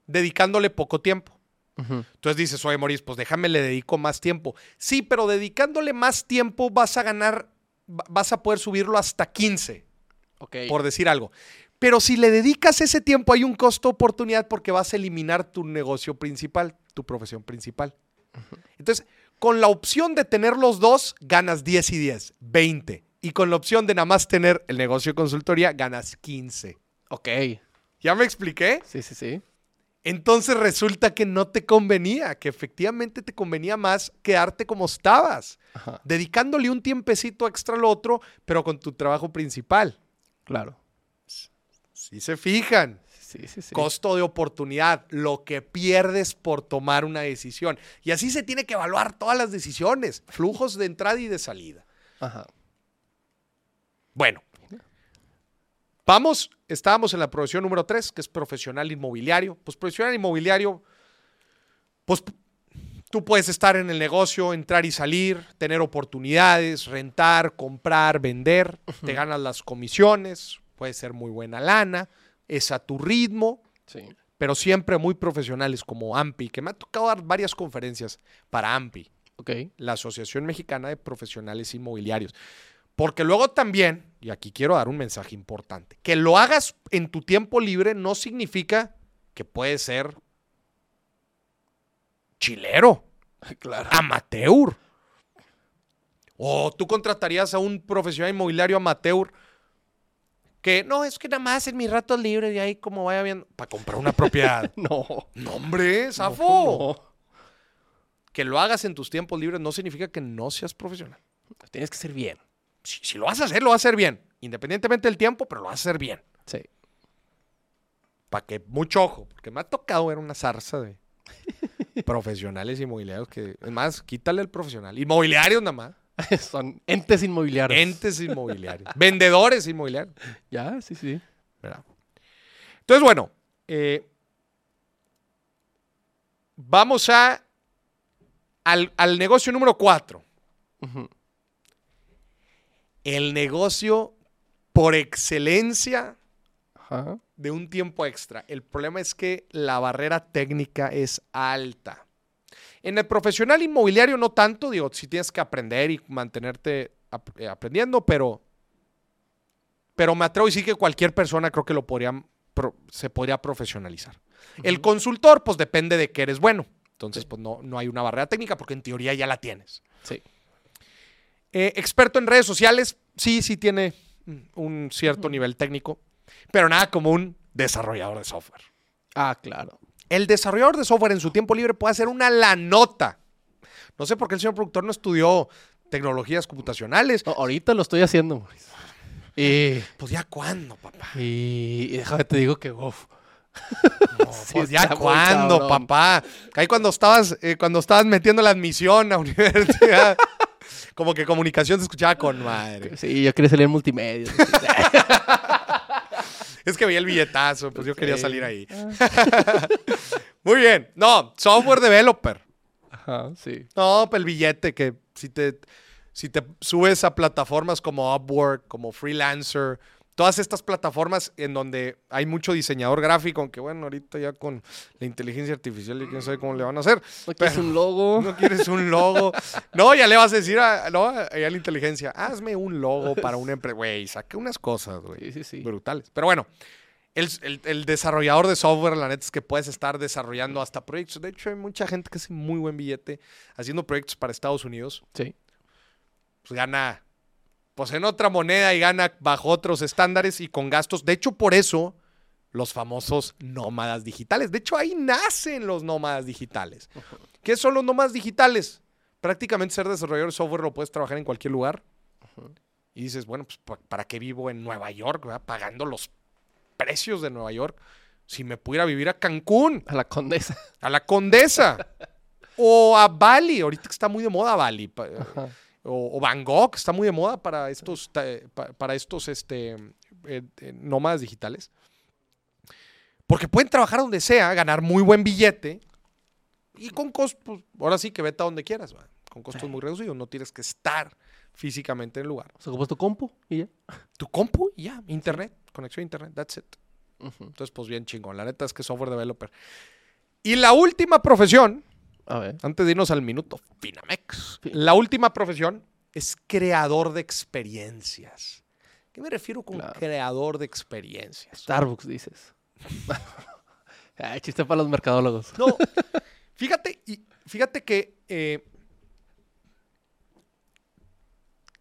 dedicándole poco tiempo. Entonces dices, oye, Maurice, pues déjame le dedico más tiempo. Sí, pero dedicándole más tiempo vas a ganar, va- vas a poder subirlo hasta 15. Por decir algo. Pero si le dedicas ese tiempo, hay un costo oportunidad porque vas a eliminar tu negocio principal, tu profesión principal. Entonces, con la opción de tener los dos, ganas 10 y 10, 20. Y con la opción de nada más tener el negocio de consultoría, ganas 15. Ok. ¿Ya me expliqué? Sí, sí, sí. Entonces resulta que no te convenía, que efectivamente te convenía más quedarte como estabas, Ajá. dedicándole un tiempecito extra al otro, pero con tu trabajo principal. Claro. Si se fijan. Sí, sí, sí. Costo de oportunidad, lo que pierdes por tomar una decisión. Y así se tiene que evaluar todas las decisiones, flujos de entrada y de salida. Ajá. Bueno, Vamos, estábamos en la profesión número 3, que es profesional inmobiliario. Pues profesional inmobiliario, pues tú puedes estar en el negocio, entrar y salir, tener oportunidades, rentar, comprar, vender, te ganas las comisiones, puede ser muy buena lana, es a tu ritmo, Sí. pero siempre muy profesionales como AMPI, que me ha tocado dar varias conferencias para AMPI, la Asociación Mexicana de Profesionales Inmobiliarios. Porque luego también, y aquí quiero dar un mensaje importante, que lo hagas en tu tiempo libre no significa que puedes ser chilero, [laughs] Claro. amateur. O tú contratarías a un profesional inmobiliario amateur que no, es que nada más en mis ratos libres y ahí como vaya viendo, para comprar una propiedad. [laughs] No. no, hombre, zafo. No. Que lo hagas en tus tiempos libres no significa que no seas profesional. Tienes que ser bien. Si, si lo vas a hacer, lo vas a hacer bien. Independientemente del tiempo, pero lo vas a hacer bien. Sí. Para que, mucho ojo, porque me ha tocado ver una zarza de [laughs] [laughs] profesionales inmobiliarios que, es más, quítale el profesional. Inmobiliarios nada más. [laughs] Son entes inmobiliarios. Entes inmobiliarios. [laughs] vendedores inmobiliarios. Ya, sí, sí. ¿verdad? Entonces, bueno, eh, vamos a al, al negocio número cuatro. El negocio por excelencia Ajá. De un tiempo extra. El problema es que la barrera técnica es alta. En el profesional inmobiliario no tanto, digo, si tienes que aprender y mantenerte ap- eh, aprendiendo, pero, pero me atrevo a decir que cualquier persona creo que lo podría, pro- se podría profesionalizar. El consultor, pues depende de que eres bueno. Entonces, Sí. pues no, no hay una barrera técnica porque en teoría ya la tienes. Sí. Eh, experto en redes sociales, sí, sí tiene un cierto nivel técnico, pero nada como un desarrollador de software. Ah, claro. El desarrollador de software en su tiempo libre puede hacer una la nota. No sé por qué el señor productor no estudió tecnologías computacionales. No, ahorita lo estoy haciendo, Mauricio. Y, Pues ya cuándo, papá. y, y déjame te digo que, uf, No, [laughs] Sí, pues ya cuándo, papá. Ahí cuando estabas, eh, cuando estabas metiendo la admisión a [laughs] universidad, como que comunicación se escuchaba con madre. sí, yo quería salir en multimedia. [laughs] Es que veía el billetazo, pues yo quería salir ahí. [laughs] Muy bien. No, software developer. Ajá, sí. No, pues el billete que si te, si te subes a plataformas como Upwork, como Freelancer, todas estas plataformas en donde hay mucho diseñador gráfico, aunque bueno, ahorita ya con la inteligencia artificial y quién sabe cómo le van a hacer. ¿No quieres un logo? [laughs] No quieres un logo. No, ya le vas a decir a, no, a la inteligencia, hazme un logo para una empresa. Güey, saqué unas cosas, güey Sí, sí, sí. brutales. Pero bueno, el, el- el desarrollador de software, la neta es que puedes estar desarrollando hasta proyectos. De hecho, hay mucha gente que hace muy buen billete haciendo proyectos para Estados Unidos. Sí. Pues gana, pues en otra moneda y gana bajo otros estándares y con gastos. De hecho, por eso los famosos nómadas digitales. De hecho, ahí nacen los nómadas digitales. ¿Qué son los nómadas digitales? Prácticamente ser desarrollador de software lo puedes trabajar en cualquier lugar. Y dices, bueno, pues ¿pa- ¿para qué vivo en Nueva York? verdad? Pagando los precios de Nueva York. Si me pudiera vivir a Cancún, A la condesa. a la Condesa. [laughs] o a Bali. Ahorita está muy de moda Bali. Ajá. O, o Bangkok, está muy de moda para estos, para estos este, eh, eh, nómadas digitales. Porque pueden trabajar donde sea, ganar muy buen billete y con costos, ahora sí que vete a donde quieras, con costos muy reducidos. No tienes que estar físicamente en el lugar. O sea, ocupas tu compu y ya. Tu compu y ya, internet, conexión a internet, that's it. Entonces, pues bien chingón. La neta es que software developer. Y la última profesión, A ver. antes de irnos al minuto, Finamex. Sí. La última profesión es creador de experiencias. ¿Qué me refiero con Claro. creador de experiencias? Starbucks, dices. Ay, [laughs] chiste para los mercadólogos. No, fíjate, y fíjate que eh,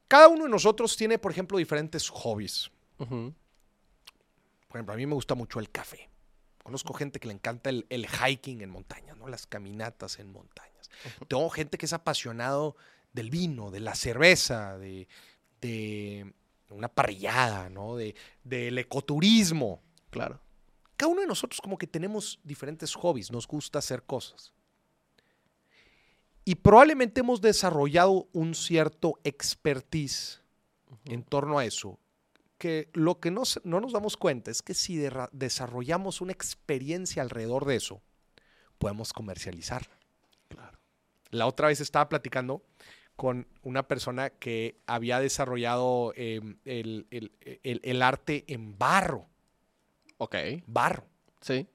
cada uno de nosotros tiene, por ejemplo, diferentes hobbies. Por ejemplo, a mí me gusta mucho el café. Conozco gente que le encanta el, el hiking en montañas, ¿no? Las caminatas en montañas. Tengo gente que es apasionado del vino, de la cerveza, de, de una parrillada, ¿no? De, del ecoturismo. Claro. Cada uno de nosotros como que tenemos diferentes hobbies, nos gusta hacer cosas. Y probablemente hemos desarrollado un cierto expertise en torno a eso que, lo que no, se- no nos damos cuenta es que si desarrollamos una experiencia alrededor de eso, podemos comercializarla. Claro. La otra vez estaba platicando con una persona que había desarrollado eh, el, el- el- el arte en barro. Ok. Barro. Sí.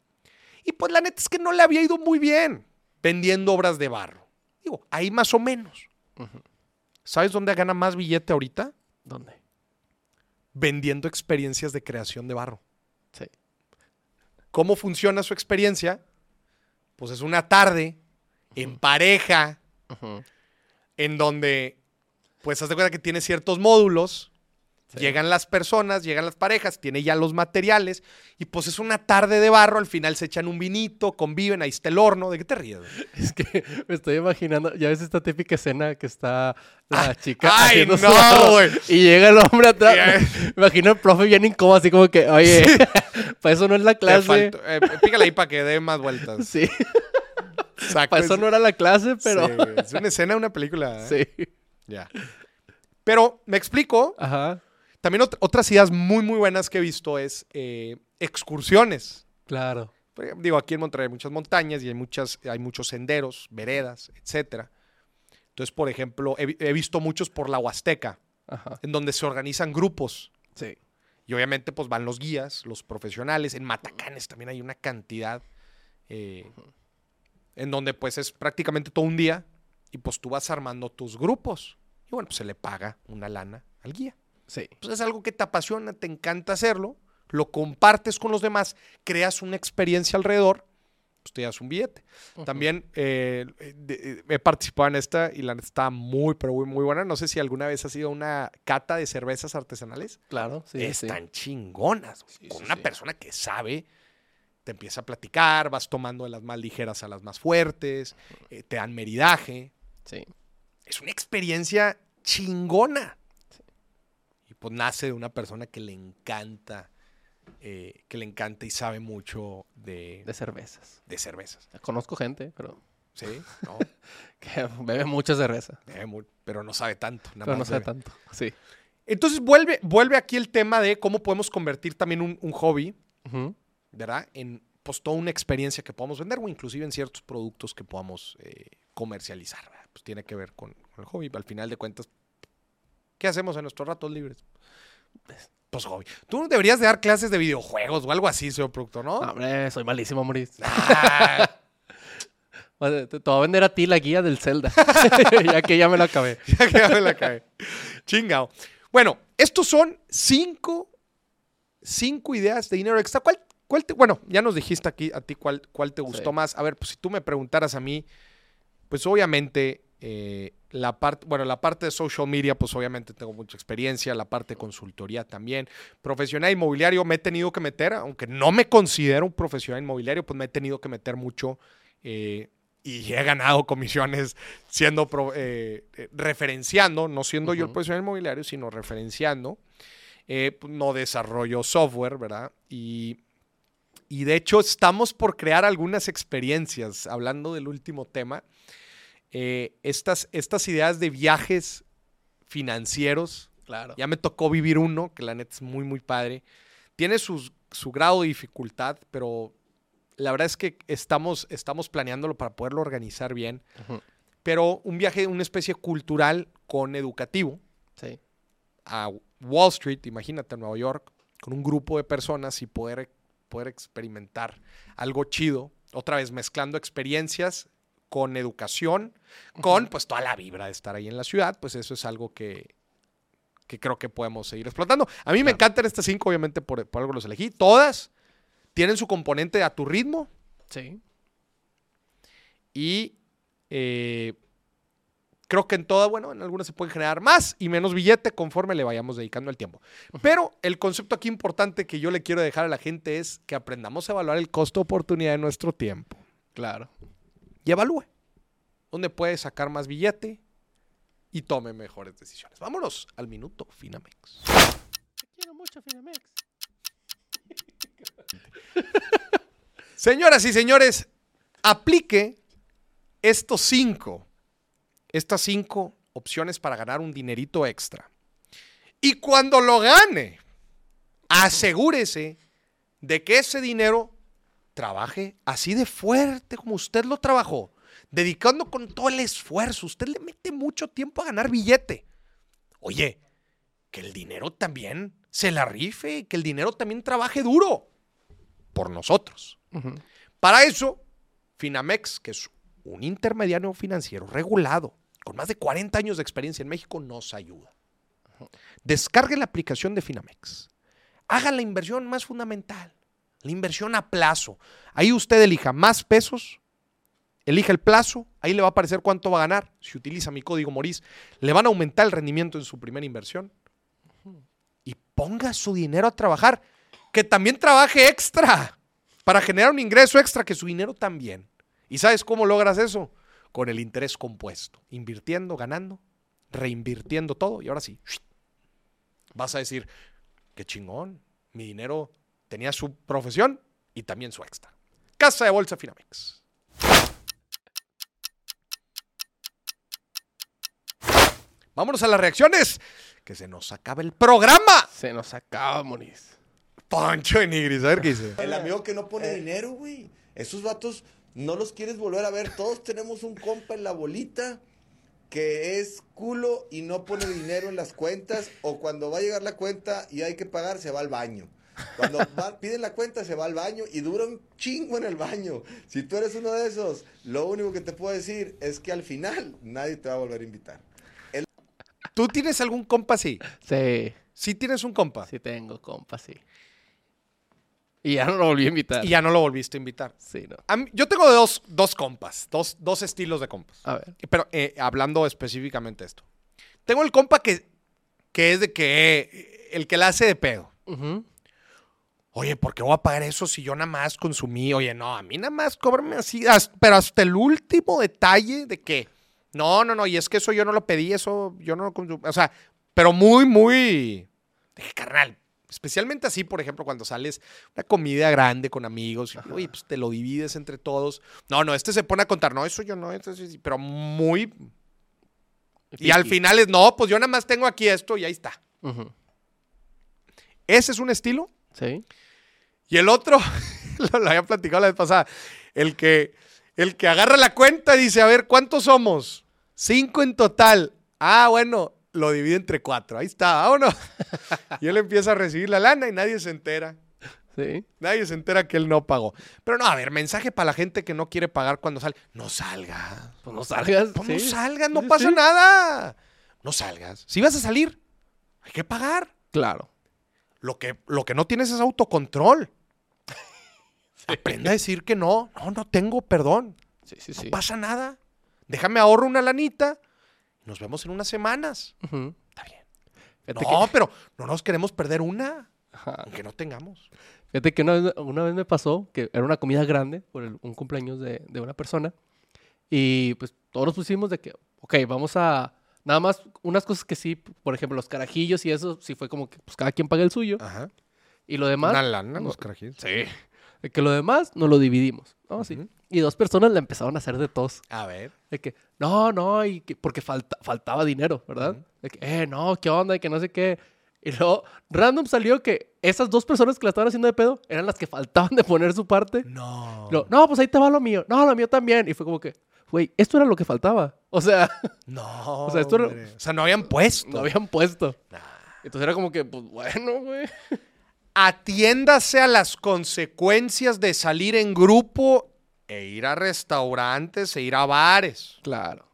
Y pues la neta es que no le había ido muy bien vendiendo obras de barro. Digo, ahí más o menos. ¿Sabes dónde gana más billete ahorita? ¿Dónde? Vendiendo experiencias de creación de barro. Sí. ¿Cómo funciona su experiencia? Pues es una tarde en pareja en donde, pues, haz de cuenta que tiene ciertos módulos. Sí. Llegan las personas, llegan las parejas, tiene ya los materiales y pues es una tarde de barro, al final se echan un vinito, conviven, ahí está el horno, ¿de qué te ríes? [laughs] Es que me estoy imaginando, ya ves esta típica escena que está la chica ay, no, güey. y llega el hombre atrás. Ya. [laughs] Me imagino el profe bien incómodo, así como que, oye, [laughs] para eso no es la clase. eh, pícale ahí para que dé más vueltas. Sí, para eso es- no era la clase, pero sí, es una escena de una película. ¿eh? sí. Ya. Pero me explico. Ajá, También ot- otras ideas muy, muy buenas que he visto es eh, excursiones. claro. Digo, aquí en Monterrey hay muchas montañas y hay, muchas, hay muchos senderos, veredas, etcétera. Entonces, por ejemplo, he, vi- he visto muchos por la Huasteca, Ajá, en donde se organizan grupos. sí. Y obviamente, pues van los guías, los profesionales. En Matacanes también hay una cantidad eh, en donde, pues, es prácticamente todo un día y pues tú vas armando tus grupos. Y bueno, pues se le paga una lana al guía. Sí, Pues es algo que te apasiona, te encanta hacerlo, lo compartes con los demás, creas una experiencia alrededor, pues te das un billete. También eh, de- eh, he participado en esta y la neta está muy, pero muy, muy buena. No sé si alguna vez has ido a una cata de cervezas artesanales. claro, sí, sí. Están chingonas. Sí, con sí, una persona que sabe, te empieza a platicar, vas tomando de las más ligeras a las más fuertes, eh, te dan meridaje. Sí, Es una experiencia chingona. Pues nace de una persona que le encanta, eh, que le encanta y sabe mucho de, de cervezas. de cervezas. Conozco gente, pero ¿Sí? ¿No? [laughs] que bebe mucha cerveza, Bebe mu- pero no sabe tanto. nada pero no bebe. tanto. Sí. Entonces vuelve, vuelve aquí el tema de cómo podemos convertir también un, un hobby. ¿verdad? En pues toda una experiencia que podamos vender o inclusive en ciertos productos que podamos eh, comercializar. ¿verdad? Pues tiene que ver con, con el hobby. Al final de cuentas, ¿qué hacemos en nuestros ratos libres? Pues hobby. Tú deberías de dar clases de videojuegos o algo así, señor productor, ¿no? No, hombre, soy malísimo, Maurice. [laughs] Ah, [laughs] Te, te voy a vender a ti la guía del Zelda. ya que ya me lo acabé. ya que ya me la cae. [laughs] Chingao. Bueno, estos son cinco, cinco ideas de dinero extra. ¿Cuál, cuál te- bueno, ya nos dijiste aquí a ti cuál, cuál te gustó Sí. más. A ver, pues si tú me preguntaras a mí, pues obviamente eh, la parte, bueno, la parte de social media, pues obviamente tengo mucha experiencia, la parte de consultoría también. Profesional inmobiliario me he tenido que meter, aunque no me considero un profesional inmobiliario, pues me he tenido que meter mucho eh, y he ganado comisiones siendo pro- eh, eh, referenciando, no siendo yo el profesional inmobiliario, sino referenciando. Pues, no desarrollo software, ¿verdad? Y, y de hecho estamos por crear algunas experiencias, hablando del último tema, eh, estas, estas ideas de viajes financieros. Claro. Ya me tocó vivir uno, que la neta es muy, muy padre. Tiene sus- su grado de dificultad, pero la verdad es que estamos, estamos planeándolo para poderlo organizar bien. Pero un viaje, una especie cultural con educativo Sí. a Wall Street, imagínate, a Nueva York, con un grupo de personas y poder, poder experimentar algo chido. Otra vez mezclando experiencias con educación, con pues toda la vibra de estar ahí en la ciudad, pues eso es algo que, que creo que podemos seguir explotando. A mí me encantan estas cinco, obviamente por, por algo los elegí. Todas tienen su componente a tu ritmo Sí. y eh, creo que en todas, bueno, en algunas se puede generar más y menos billete conforme le vayamos dedicando el tiempo. Pero el concepto aquí importante que yo le quiero dejar a la gente es que aprendamos a evaluar el costo-oportunidad de nuestro tiempo Claro. Y evalúe dónde puede sacar más billete y tome mejores decisiones. Vámonos al minuto Finamex. Te quiero mucho, Finamex. [laughs] Señoras y señores, aplique estos cinco, estas cinco opciones para ganar un dinerito extra. Y cuando lo gane, asegúrese de que ese dinero trabaje así de fuerte como usted lo trabajó, dedicando con todo el esfuerzo. Usted le mete mucho tiempo a ganar billete. Oye, que el dinero también se la rife, que el dinero también trabaje duro por nosotros. Para eso, Finamex, que es un intermediario financiero regulado, con más de 40 años de experiencia en México, nos ayuda. Descargue la aplicación de Finamex. Haga la inversión más fundamental, la inversión a plazo. Ahí usted elija más pesos, elija el plazo, ahí le va a aparecer cuánto va a ganar. Si utiliza mi código Moris, le van a aumentar el rendimiento en su primera inversión. Y ponga su dinero a trabajar, que también trabaje extra para generar un ingreso extra que su dinero también. ¿Y sabes cómo logras eso? Con el interés compuesto, invirtiendo, ganando, reinvirtiendo todo y ahora sí, vas a decir, qué chingón, mi dinero tenía su profesión y también su extra. Casa de Bolsa Finamex. Vámonos a las reacciones, que se nos acaba el programa. Se nos acaba, Moris. Pancho de Nigris, a ver qué dice. El amigo que no pone dinero, güey. Esos vatos no los quieres volver a ver. Todos tenemos un compa en la bolita que es culo y no pone dinero en las cuentas. O cuando va a llegar la cuenta y hay que pagar, se va al baño. Cuando va- piden la cuenta, se va al baño y dura un chingo en el baño. Si tú eres uno de esos, lo único que te puedo decir es que al final nadie te va a volver a invitar. ¿Tú tienes algún compa así? Sí, Sí tienes un compa. sí tengo, compa, sí. Y ya no lo volví a invitar. Y ya no lo volviste a invitar. Sí, no. A mí- yo tengo dos, dos compas, dos, dos estilos de compas. A ver. Pero eh, hablando específicamente de esto. Tengo el compa que, que es de que eh, el que la hace de pedo. Ujú. Oye, ¿por qué voy a pagar eso si yo nada más consumí? Oye, no, a mí nada más cóbrame así, as- pero hasta el último detalle de que, no, no, no, y es que eso yo no lo pedí, eso yo no lo consumí. O sea, pero muy, muy, dije, carnal, especialmente así, por ejemplo, cuando sales una comida grande con amigos, y, oye, pues te lo divides entre todos. No, no, este se pone a contar, no, eso yo no, sí", pero muy... Y al final es, no, pues yo nada más tengo aquí esto y ahí está. Ese es un estilo. Sí. Y el otro, [laughs] lo, había platicado la vez pasada, el que, el que agarra la cuenta y dice, a ver, ¿cuántos somos? Cinco en total. Ah, bueno, lo divide entre cuatro. Ahí está, vámonos. [laughs] y él empieza a recibir la lana y nadie se entera. Sí. Nadie se entera que él no pagó. Pero no, a ver, mensaje para la gente que no quiere pagar cuando sale. No salgas. Pues no salgas. Pues no sí. salgas, no pasa sí. nada. No salgas. Si vas a salir, hay que pagar. Claro. Lo que, lo que no tienes es autocontrol. Aprende a decir que no. No, no tengo, perdón. Sí, sí, No sí. pasa nada. Déjame ahorro una lanita. y Nos vemos en unas semanas. Ujú. Está bien. Fíjate No, que- pero no nos queremos perder una, Ajá. aunque no tengamos. Fíjate que una vez, una vez me pasó que era una comida grande por el- un cumpleaños de, de una persona. Y pues todos nos pusimos de que, ok, vamos a. Nada más unas cosas que sí, por ejemplo, los carajillos y eso, sí fue como que pues cada quien paga el suyo. Ajá. Y lo demás. Una lana, no- los carajillos. Sí. De que lo demás nos lo dividimos. ¿no? Sí. Ujú. Y dos personas la empezaron a hacer de tos. A ver. De que, no, no, y que, porque falta, faltaba dinero, ¿verdad? Ujú. De que, eh, no, ¿qué onda? Y que no sé qué. Y luego, random salió que esas dos personas que la estaban haciendo de pedo eran las que faltaban de poner su parte. No. Luego, no, pues ahí te va lo mío. No, lo mío también. Y fue como que, güey, esto era lo que faltaba. O sea, [laughs] No. [laughs] O sea, esto era-. O sea, no habían puesto. no habían puesto. Nah. Entonces era como que, pues bueno, güey. [laughs] Atiéndase a las consecuencias de salir en grupo e ir a restaurantes e ir a bares. Claro.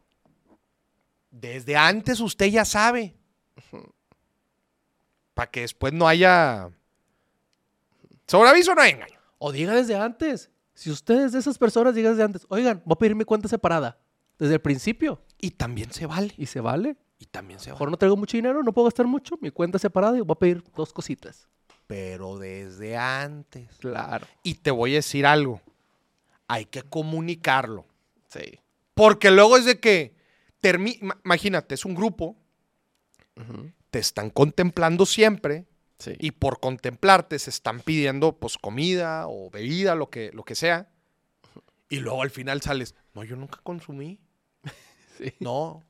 Desde antes usted ya sabe. Para que después no haya... Sobre aviso no hay engaño. O diga desde antes. Si ustedes de esas personas, diga desde antes, oigan, voy a pedir mi cuenta separada. Desde el principio. Y también se vale. Y se vale. Y también se Mejor vale. no traigo mucho dinero, no puedo gastar mucho, mi cuenta separada y voy a pedir dos cositas. Pero desde antes. Claro. Y te voy a decir algo. Hay que comunicarlo. Sí. Porque luego es de que... Imagínate, es un grupo. Te están contemplando siempre. Sí. y por contemplarte se están pidiendo pues comida o bebida, lo que, lo que sea. Y luego al final sales, no, yo nunca consumí. [laughs] Sí. No.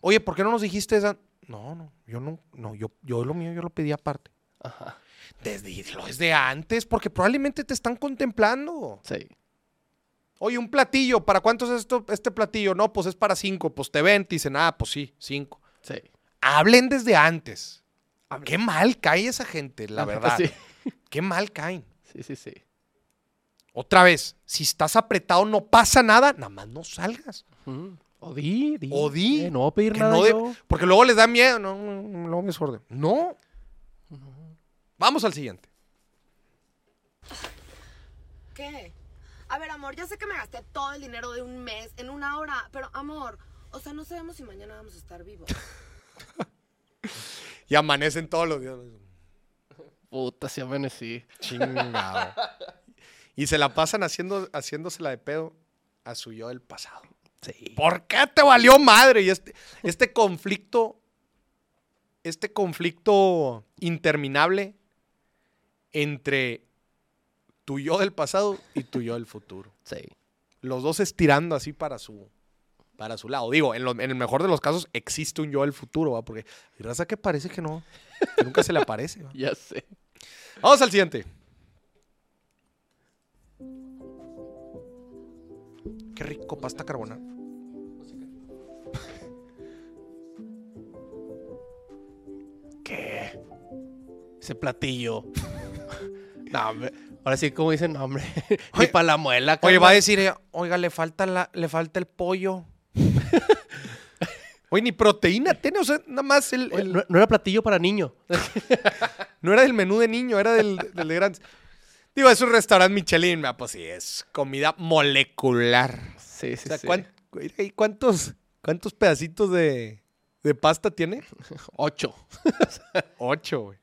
Oye, ¿por qué no nos dijiste esa? No, no, yo no, no, yo, yo lo mío, yo lo pedí aparte. Ajá. Desde, desde antes, porque probablemente te están contemplando. Sí. Oye, un platillo, ¿para cuánto es esto, este platillo? No, pues es para cinco. Pues te ven, te dicen, ah, pues sí, cinco. Sí. Hablen desde antes. Qué mal cae esa gente, la verdad. Sí. Qué mal caen. Sí, sí, sí. Otra vez, si estás apretado, no pasa nada, nada más no salgas. O di, di. O di. Eh, no voy a pedir nada no de- yo. porque luego les da miedo. No, no, no me. No. Vamos al siguiente. ¿Qué? A ver, amor, ya sé que me gasté todo el dinero de un mes en una hora, pero amor, o sea, no sabemos si mañana vamos a estar vivos. [laughs] Y amanecen todos los días. Puta, sí amanecí. Chingado. y se la pasan haciendo, haciéndosela de pedo a su yo del pasado. Sí. ¿Por qué te valió madre? Y este, este conflicto, este conflicto interminable entre tu yo del pasado y tu yo del futuro. Sí. Los dos estirando así para su, para su lado. Digo, en, lo- en el mejor de los casos existe un yo del futuro, ¿va? Porque hay raza que parece que no, que nunca se le aparece. ¿va? [laughs] Ya sé. Vamos al siguiente. Qué rico pasta carbonara. [laughs] ¿Qué? Ese platillo. [laughs] no, hombre. Ahora sí, como dicen, no, hombre. [laughs] Ni para la muela, Oye, va a decir, ella, oiga, le falta, la, le falta el pollo. [laughs] Oye, ni proteína tiene, o sea, nada más el, no, no era platillo para niño. [laughs] no era del menú de niño, era del, del de grandes. Digo, es un restaurante Michelin, ah, pues sí, es comida molecular. sí, sí, O sea, sí. ¿cuán- ¿y ¿cuántos, cuántos pedacitos de, de pasta tiene? Ocho. Ocho, güey.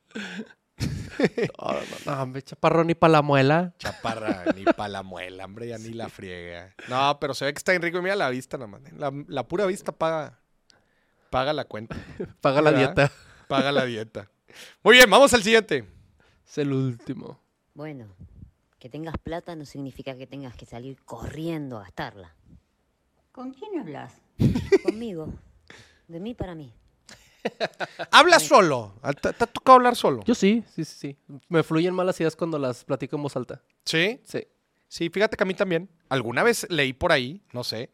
No, [laughs] no, no, hombre, chaparro ni para la muela. Chaparra, ni pa' la muela, hombre, ya ni la friega. No, pero se ve que está bien rico. y Mira la vista nada más. ¿eh? La, la pura vista paga, paga la cuenta. [laughs] Paga la dieta. Paga la dieta. Muy bien, vamos al siguiente. Es el último. Bueno, que tengas plata no significa que tengas que salir corriendo a gastarla. ¿Con quién hablas? Conmigo. De mí para mí. [laughs] Habla solo. ¿Te, te ha tocado hablar solo? Yo sí, sí, sí, sí. Me fluyen malas ideas cuando las platico en voz alta. Sí. Sí. Sí, fíjate que a mí también. Alguna vez leí por ahí, no sé,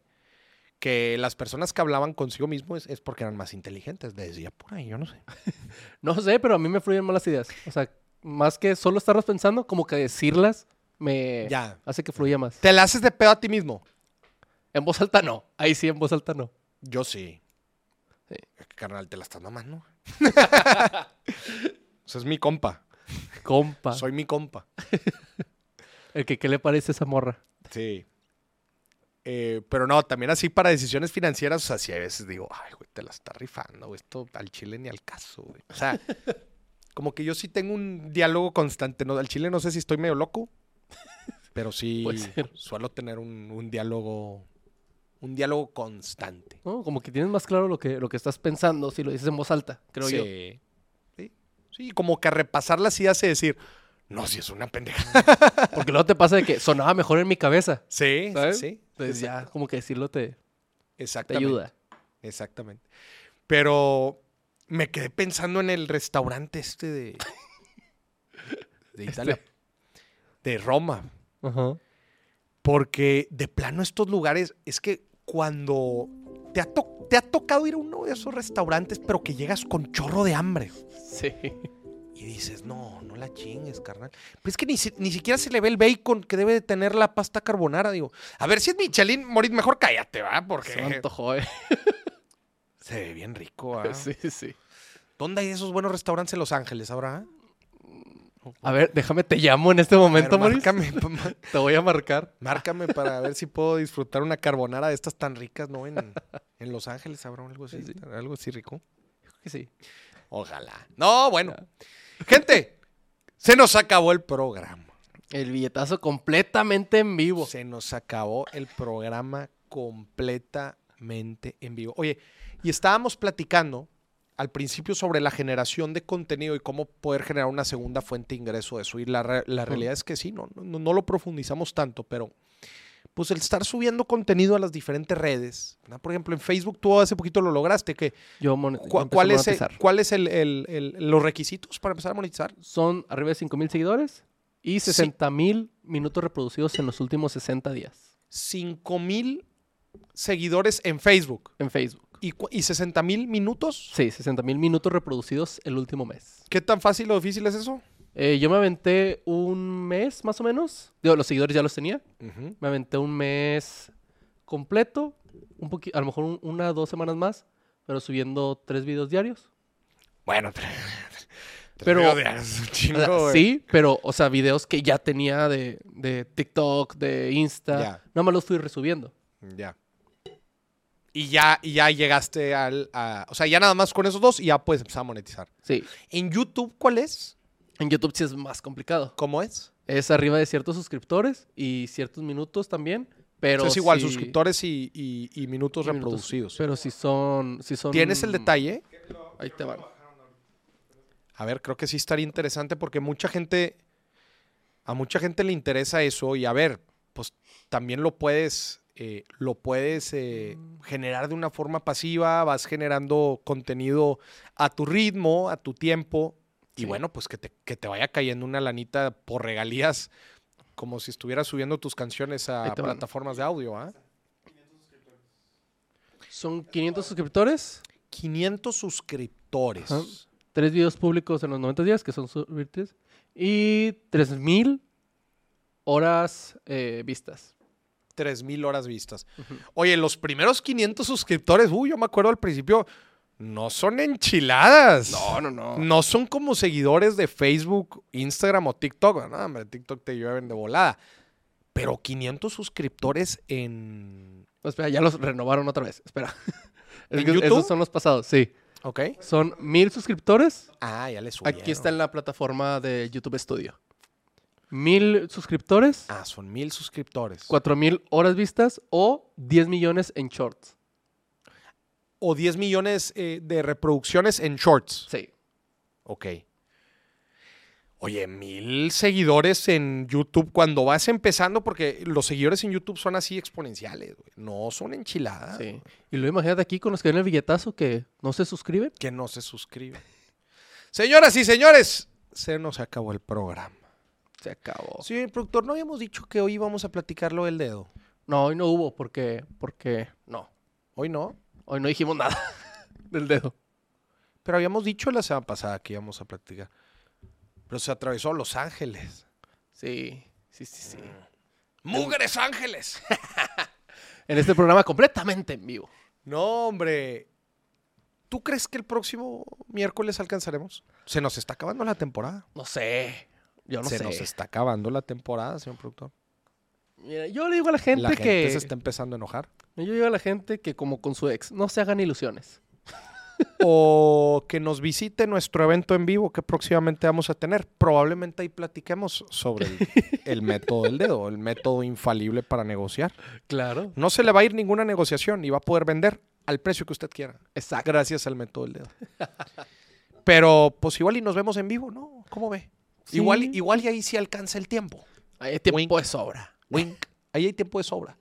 que las personas que hablaban consigo mismo es, es porque eran más inteligentes. Decía por ahí, yo no sé. [laughs] No sé, pero a mí me fluyen malas ideas. O sea, más que solo estarlas pensando, como que decirlas me Ya. hace que fluya más. ¿Te la haces de pedo a ti mismo? En voz alta no. Ahí sí, en voz alta no. Yo sí. Sí. Carnal, te la estás mamando. [laughs] o sea, es mi compa. Compa. Soy mi compa. [laughs] El que qué le parece esa morra. Sí. Eh, pero no, también así para decisiones financieras, o sea, sí a veces digo, ay, güey, te la está rifando, güey, esto al chile ni al caso, güey. O sea, [laughs] como que yo sí tengo un diálogo constante, ¿no? Al chile no sé si estoy medio loco, pero sí suelo tener un, un diálogo, un diálogo constante. ¿no? Como que tienes más claro lo que, lo que estás pensando si lo dices en voz alta, creo yo. sí. sí. Como que repasarla sí hace decir, no, si es una pendeja. [laughs] Porque luego te pasa de que sonaba mejor en mi cabeza. Sí, ¿Sabes? sí. Entonces ya como que decirlo te, te Exactamente. ayuda. Exactamente. Pero me quedé pensando en el restaurante este de, de [laughs] Italia, de Roma. Ajá. Porque de plano estos lugares, es que cuando te ha, to- te ha tocado ir a uno de esos restaurantes, pero que llegas con chorro de hambre. Sí. Y dices, no, no la chingues, carnal. Pero es que ni, ni siquiera se le ve el bacon que debe de tener la pasta carbonara. Digo, a ver si es Michelin, Morit, mejor cállate, ¿va? Porque Se me antojó, eh. se ve bien rico, ¿va? Sí, sí. ¿Dónde hay esos buenos restaurantes en Los Ángeles ahora? A ver, déjame te llamo en este momento, ver, márcame, [laughs] Te voy a marcar. márcame para ver si puedo disfrutar una carbonara de estas tan ricas, ¿no? En, en Los Ángeles habrá algo así, Sí, sí. algo así rico. Creo que sí. Ojalá. No, bueno. Gente, se nos acabó el programa. El billetazo completamente en vivo. Se nos acabó el programa completamente en vivo. Oye, y estábamos platicando al principio sobre la generación de contenido y cómo poder generar una segunda fuente de ingreso de eso. Y la, re- la realidad es que sí, no, no, no lo profundizamos tanto, pero pues el estar subiendo contenido a las diferentes redes. ¿no? Por ejemplo, en Facebook tú hace poquito lo lograste. Que, Yo cu- ¿Cuál es, el- monetizar. cuál es el- el- el- los requisitos para empezar a monetizar? Son arriba de 5 mil seguidores y 60 mil minutos reproducidos en los últimos 60 días 5 mil seguidores en Facebook en Facebook. Y, cu- y 60 mil minutos. Sí, 60 mil minutos reproducidos el último mes. ¿Qué tan fácil o difícil es eso? Eh, yo me aventé un mes más o menos. Digo, los seguidores ya los tenía. Me aventé un mes completo. Un a lo mejor un- una dos semanas más. Pero subiendo tres videos diarios. Bueno, Pero- O sea, sí, pero, o sea, videos que ya tenía de, de TikTok, de Insta. Ya. Nada más los fui resubiendo. Ya. Y ya, y ya llegaste al. a- o sea, ya nada más con esos dos y ya puedes empezar a monetizar. Sí. ¿En YouTube cuál es? En YouTube sí es más complicado. ¿Cómo es? Es arriba de ciertos suscriptores y ciertos minutos también. Pero O sea, es igual, sí- suscriptores y, y- y minutos y minutos, reproducidos. Pero si son, si son. ¿Tienes el detalle? Ahí te van. A ver, creo que sí estaría interesante porque mucha gente, a mucha gente le interesa eso y a ver, pues también lo puedes, eh, lo puedes eh, generar de una forma pasiva, vas generando contenido a tu ritmo, a tu tiempo y bueno, pues que te, que te vaya cayendo una lanita por regalías como si estuvieras subiendo tus canciones a plataformas de audio, ¿ah? Son 500 suscriptores. 500 suscriptores. Ajá. Tres videos públicos en los 90 días, que son subvirtuales. Y 3000 horas eh, vistas. 3000 horas vistas. Oye, los primeros 500 suscriptores, uy, yo me acuerdo al principio, no son enchiladas. No, no, no. No son como seguidores de Facebook, Instagram o TikTok. No, hombre, TikTok te llueven de volada. Pero 500 suscriptores en... No, espera, ya los renovaron otra vez. Espera. [laughs] Es ¿En que YouTube? Esos son los pasados, sí. ¿Ok? Son 1000 suscriptores. Ah, ya les subieron. Aquí está en la plataforma de YouTube Studio. 1000 suscriptores, Ah, son mil suscriptores. 4000 horas vistas o 10 millones en shorts. O 10 millones eh, de reproducciones en shorts. Sí. Ok. Oye, mil seguidores en YouTube cuando vas empezando, porque los seguidores en YouTube son así exponenciales, güey. No son enchiladas. Sí. Y luego imagínate aquí con los que ven el billetazo que no se suscriben. Que no se suscriben. [laughs] Señoras y señores, se nos acabó el programa. Se acabó. Sí, productor, ¿no habíamos dicho que hoy íbamos a platicar lo del dedo? No, hoy no hubo porque, porque no. Hoy no. Hoy no dijimos nada [laughs] del dedo. Pero habíamos dicho la semana pasada que íbamos a platicar. Pero se atravesó Los Ángeles. Sí, sí, sí, sí. ¡Mugres Ángeles! [laughs] En este programa completamente en vivo. No, hombre. ¿Tú crees que el próximo miércoles alcanzaremos? Se nos está acabando la temporada. No sé. Yo no se sé. nos está acabando la temporada, señor productor. Mira, yo le digo a la gente la gente que. se está empezando a enojar. Yo digo a la gente que, como con su ex, no se hagan ilusiones. [laughs] o que nos visite nuestro evento en vivo que próximamente vamos a tener. Probablemente ahí platiquemos sobre el, [laughs] el método del dedo, el método infalible para negociar. Claro. No se le va a ir ninguna negociación y va a poder vender al precio que usted quiera. Exacto. Gracias al método del dedo. Pero pues igual y nos vemos en vivo, ¿no? ¿Cómo ve? Sí. Igual, igual y ahí sí alcanza el tiempo. Hay tiempo Wink. de sobra. Wink. Ahí hay tiempo de sobra.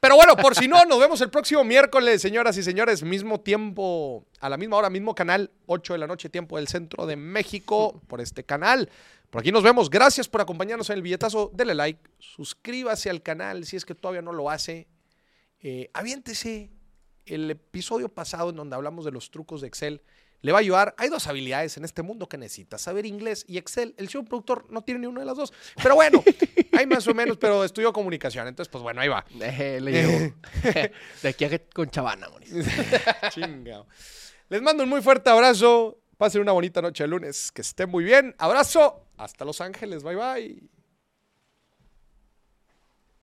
Pero bueno, por si no, nos vemos el próximo miércoles, señoras y señores. Mismo tiempo, a la misma hora, mismo canal, 8 de la noche, tiempo del centro de México, por este canal. Por aquí nos vemos. Gracias por acompañarnos en el billetazo. Dele like, suscríbase al canal si es que todavía no lo hace. Eh, aviéntese el episodio pasado en donde hablamos de los trucos de Excel. Le va a ayudar. Hay dos habilidades en este mundo que necesita: saber inglés y Excel. El señor productor no tiene ni una de las dos. Pero bueno, [laughs] hay más o menos, pero estudió comunicación. Entonces, pues bueno, ahí va. Eh, le llevo. [laughs] [laughs] de aquí a que con Chavana, Moris. Chingao. Les mando un muy fuerte abrazo. Pasen una bonita noche de lunes. Que estén muy bien. Abrazo. Hasta Los Ángeles. Bye bye.